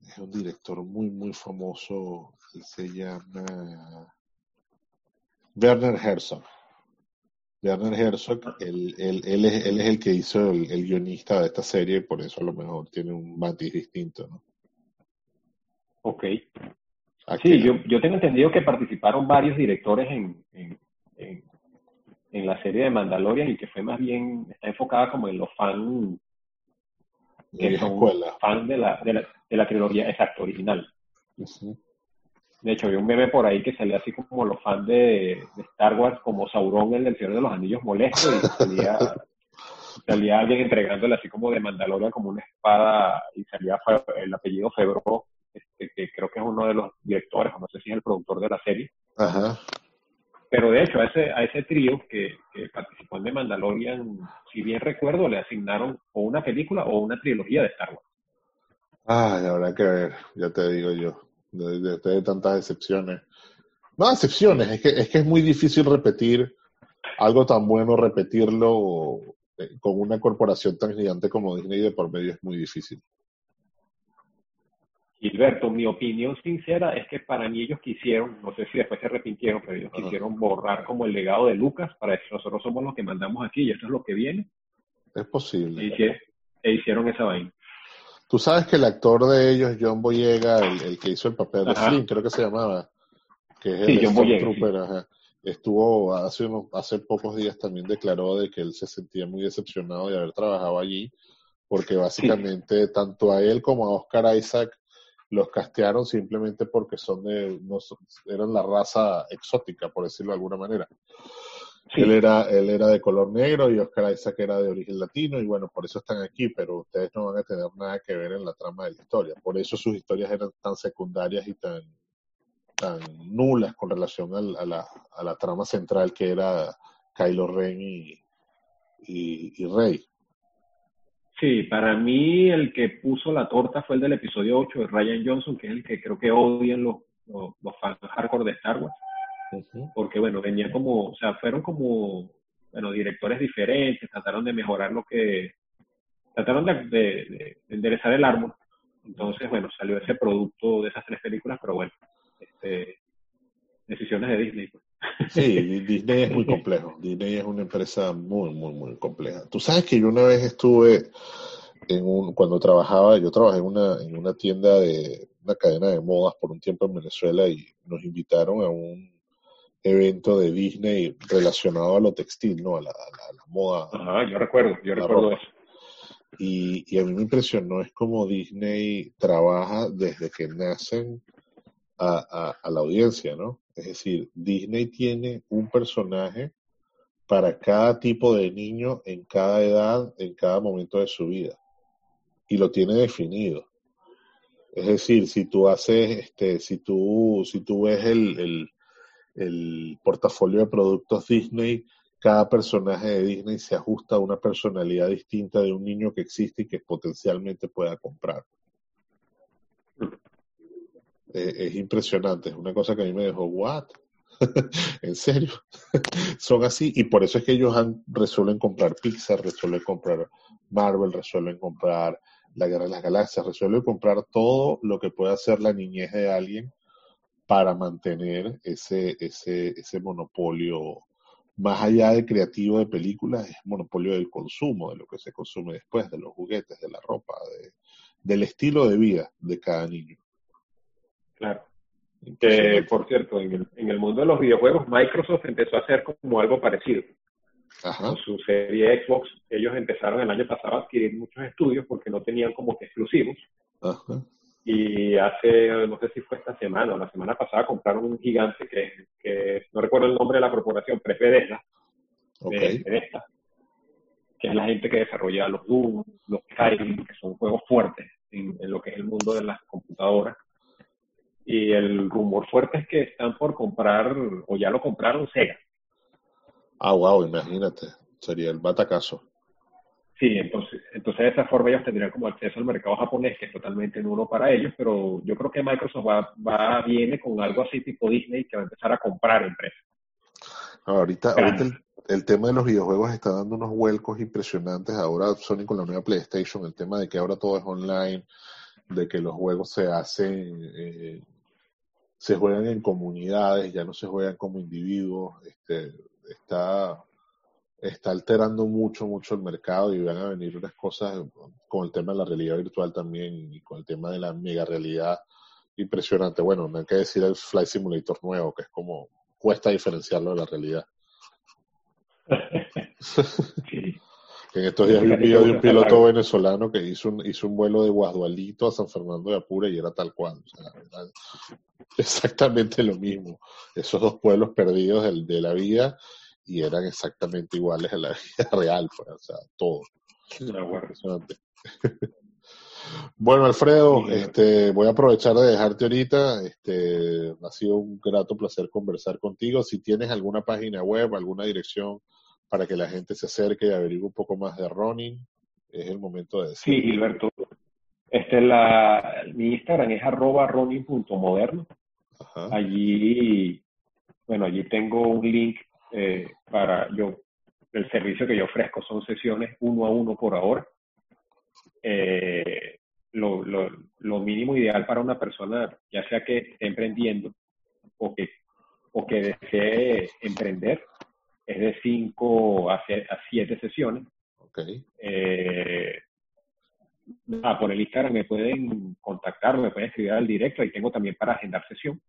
es un director muy, muy famoso, él se llama Werner Herzog. Werner Herzog, él, él, él, es, él es el que hizo el, el guionista de esta serie, por eso a lo mejor tiene un matiz distinto, ¿no? Ok. Sí, yo, yo tengo entendido que participaron varios directores en, en, en, la serie de Mandalorian y que fue más bien, está enfocada como en los fans que son fans de la, de, la, de la trilogía exacto, original. De hecho, había un meme por ahí que salía así como los fans de, de Star Wars, como Sauron, el del Señor de los Anillos molesto, y salía, salía alguien entregándole así como de Mandalorian como una espada, y salía el apellido Febro este, que creo que es uno de los directores, o no sé si es el productor de la serie. Pero de hecho, a ese, a ese trío que, participó en The Mandalorian, si bien recuerdo, le asignaron o una película o una trilogía de Star Wars. Ah, habrá que ver, ya te digo yo, de, de, tantas excepciones. No excepciones, es que, es que es muy difícil repetir algo tan bueno, repetirlo eh, con una corporación tan gigante como Disney de por medio es muy difícil. Gilberto, mi opinión sincera es que para mí ellos quisieron, no sé si después se arrepintieron, pero ellos quisieron borrar como el legado de Lucas para decir nosotros somos los que mandamos aquí y esto es lo que viene. Es posible. E hicieron, esa vaina. Tú sabes que el actor de ellos, John Boyega, el, que hizo el papel de Flynn, creo que se llamaba, que es el John Boyega, estuvo hace, unos, hace pocos días también declaró de que él se sentía muy decepcionado de haber trabajado allí, porque básicamente tanto a él como a Oscar Isaac los castearon simplemente porque son de, no, eran la raza exótica, por decirlo de alguna manera. Él era, él era de color negro y Oscar Isaac era de origen latino y bueno, por eso están aquí, pero ustedes no van a tener nada que ver en la trama de la historia. Por eso sus historias eran tan secundarias y tan, tan nulas con relación a, la, a la trama central que era Kylo Ren y, y, y Rey. Sí, para mí el que puso la torta fue el del episodio 8 de Ryan Johnson, que es el que creo que odian los, los, fans hardcore de Star Wars. Porque, bueno, venía como, o sea, fueron como, bueno, directores diferentes, trataron de mejorar lo que, trataron de, de, enderezar el árbol. Entonces, bueno, salió ese producto de esas tres películas, pero bueno, este, decisiones de Disney. Pues. Sí, Disney es muy complejo. Disney es una empresa muy, muy, muy compleja. Tú sabes que yo una vez estuve en un, cuando trabajaba, yo trabajé en una, en una tienda de una cadena de modas por un tiempo en Venezuela y nos invitaron a un evento de Disney relacionado a lo textil, ¿no? A la, moda. Ajá, yo recuerdo, yo recuerdo eso. Y, y a mí me impresionó es como Disney trabaja desde que nacen a, la audiencia, ¿no? Es decir, Disney tiene un personaje para cada tipo de niño en cada edad, en cada momento de su vida. Y lo tiene definido. Es decir, si tú haces, este, si tú, si tú ves el, el, el portafolio de productos Disney, cada personaje de Disney se ajusta a una personalidad distinta de un niño que existe y que potencialmente pueda comprar. Eh, es impresionante, es una cosa que a mí me dejó, ¿what? ¿En serio? Son así y por eso es que ellos han, resuelven comprar Pixar, resuelven comprar Marvel, resuelven comprar La Guerra de las Galaxias, resuelven comprar todo lo que pueda hacer la niñez de alguien para mantener ese, ese, ese monopolio más allá de creativo de películas, es monopolio del consumo, de lo que se consume después, de los juguetes, de la ropa, de, del estilo de vida de cada niño. Claro. Que, por cierto, en el, en el mundo de los videojuegos, Microsoft empezó a hacer como algo parecido. Con su serie Xbox, ellos empezaron el año pasado a adquirir muchos estudios porque no tenían como que exclusivos. Ajá. Y hace, no sé si fue esta semana o la semana pasada, compraron un gigante que, que no recuerdo el nombre de la corporación, pero es Bethesda, okay. Bethesda, que es la gente que desarrolla los Doom, los Skyrim, que son juegos fuertes en, en, lo que es el mundo de las computadoras. Y el rumor fuerte es que están por comprar, o ya lo compraron, Sega. Ah, wow, imagínate, sería el batacazo. Sí, entonces, entonces de esa forma ellos tendrían como acceso al mercado japonés, que es totalmente nulo para ellos, pero yo creo que Microsoft va, va viene con algo así tipo Disney que va a empezar a comprar empresas. ahorita, ahorita el, el, tema de los videojuegos está dando unos vuelcos impresionantes. Ahora Sony con la nueva PlayStation, el tema de que ahora todo es online, de que los juegos se hacen, eh, se juegan en comunidades, ya no se juegan como individuos, este, está está alterando mucho, mucho el mercado y van a venir unas cosas con el tema de la realidad virtual también y con el tema de la mega realidad impresionante. Bueno, no hay que decir el Flight Simulator nuevo, que es como cuesta diferenciarlo de la realidad. en estos días vi un video de un piloto venezolano que hizo un, hizo un vuelo de Guadualito a San Fernando de Apure y era tal cual. O sea, exactamente lo mismo. Esos dos pueblos perdidos de, de la vida y eran exactamente iguales a la vida real, pues, o sea, todo. bueno, Alfredo, este, voy a aprovechar de dejarte ahorita. Este, ha sido un grato placer conversar contigo. Si tienes alguna página web, alguna dirección para que la gente se acerque y averigüe un poco más de Ronin, es el momento de decir. Sí, Gilberto. Este, la, mi Instagram es arroba ronin.moderno. Allí, bueno, allí tengo un link eh, para yo, el servicio que yo ofrezco son sesiones uno a uno por hora. Eh, lo, lo, lo, mínimo ideal para una persona, ya sea que esté emprendiendo o que, o que desee emprender, es de 5 a 7 sesiones. Okay. Eh, ah, por el Instagram me pueden contactar, me pueden escribir al directo, ahí tengo también para agendar sesión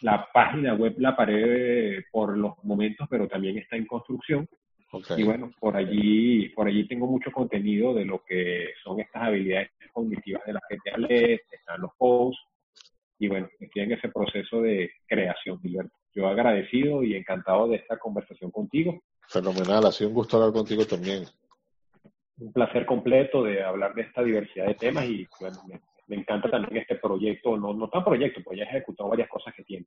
la página web la paré por los momentos, pero también está en construcción. Y bueno, por allí, por allí tengo mucho contenido de lo que son estas habilidades cognitivas de las que te hablé, están los posts, y bueno, estoy en ese proceso de creación, Gilberto. Yo agradecido y encantado de esta conversación contigo. Fenomenal, ha sido un gusto hablar contigo también. Un placer completo de hablar de esta diversidad de temas y bueno, me encanta también este proyecto, no, no tan proyecto, pues ya he ejecutado varias cosas que tiene.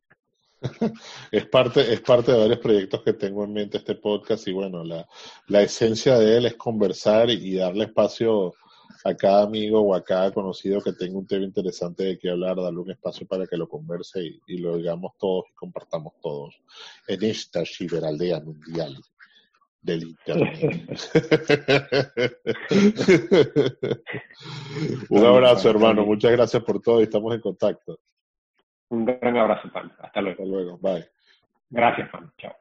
es parte, es parte de varios proyectos que tengo en mente este podcast y bueno, la, la esencia de él es conversar y darle espacio a cada amigo o a cada conocido que tenga un tema interesante de qué hablar, darle un espacio para que lo converse y, y lo digamos todos y compartamos todos en esta ciberaldea mundial del internet. Un abrazo, hermano. Muchas gracias por todo y estamos en contacto. Un gran abrazo, Pan. Hasta luego. Hasta luego. Bye. Gracias, Pan. Chao.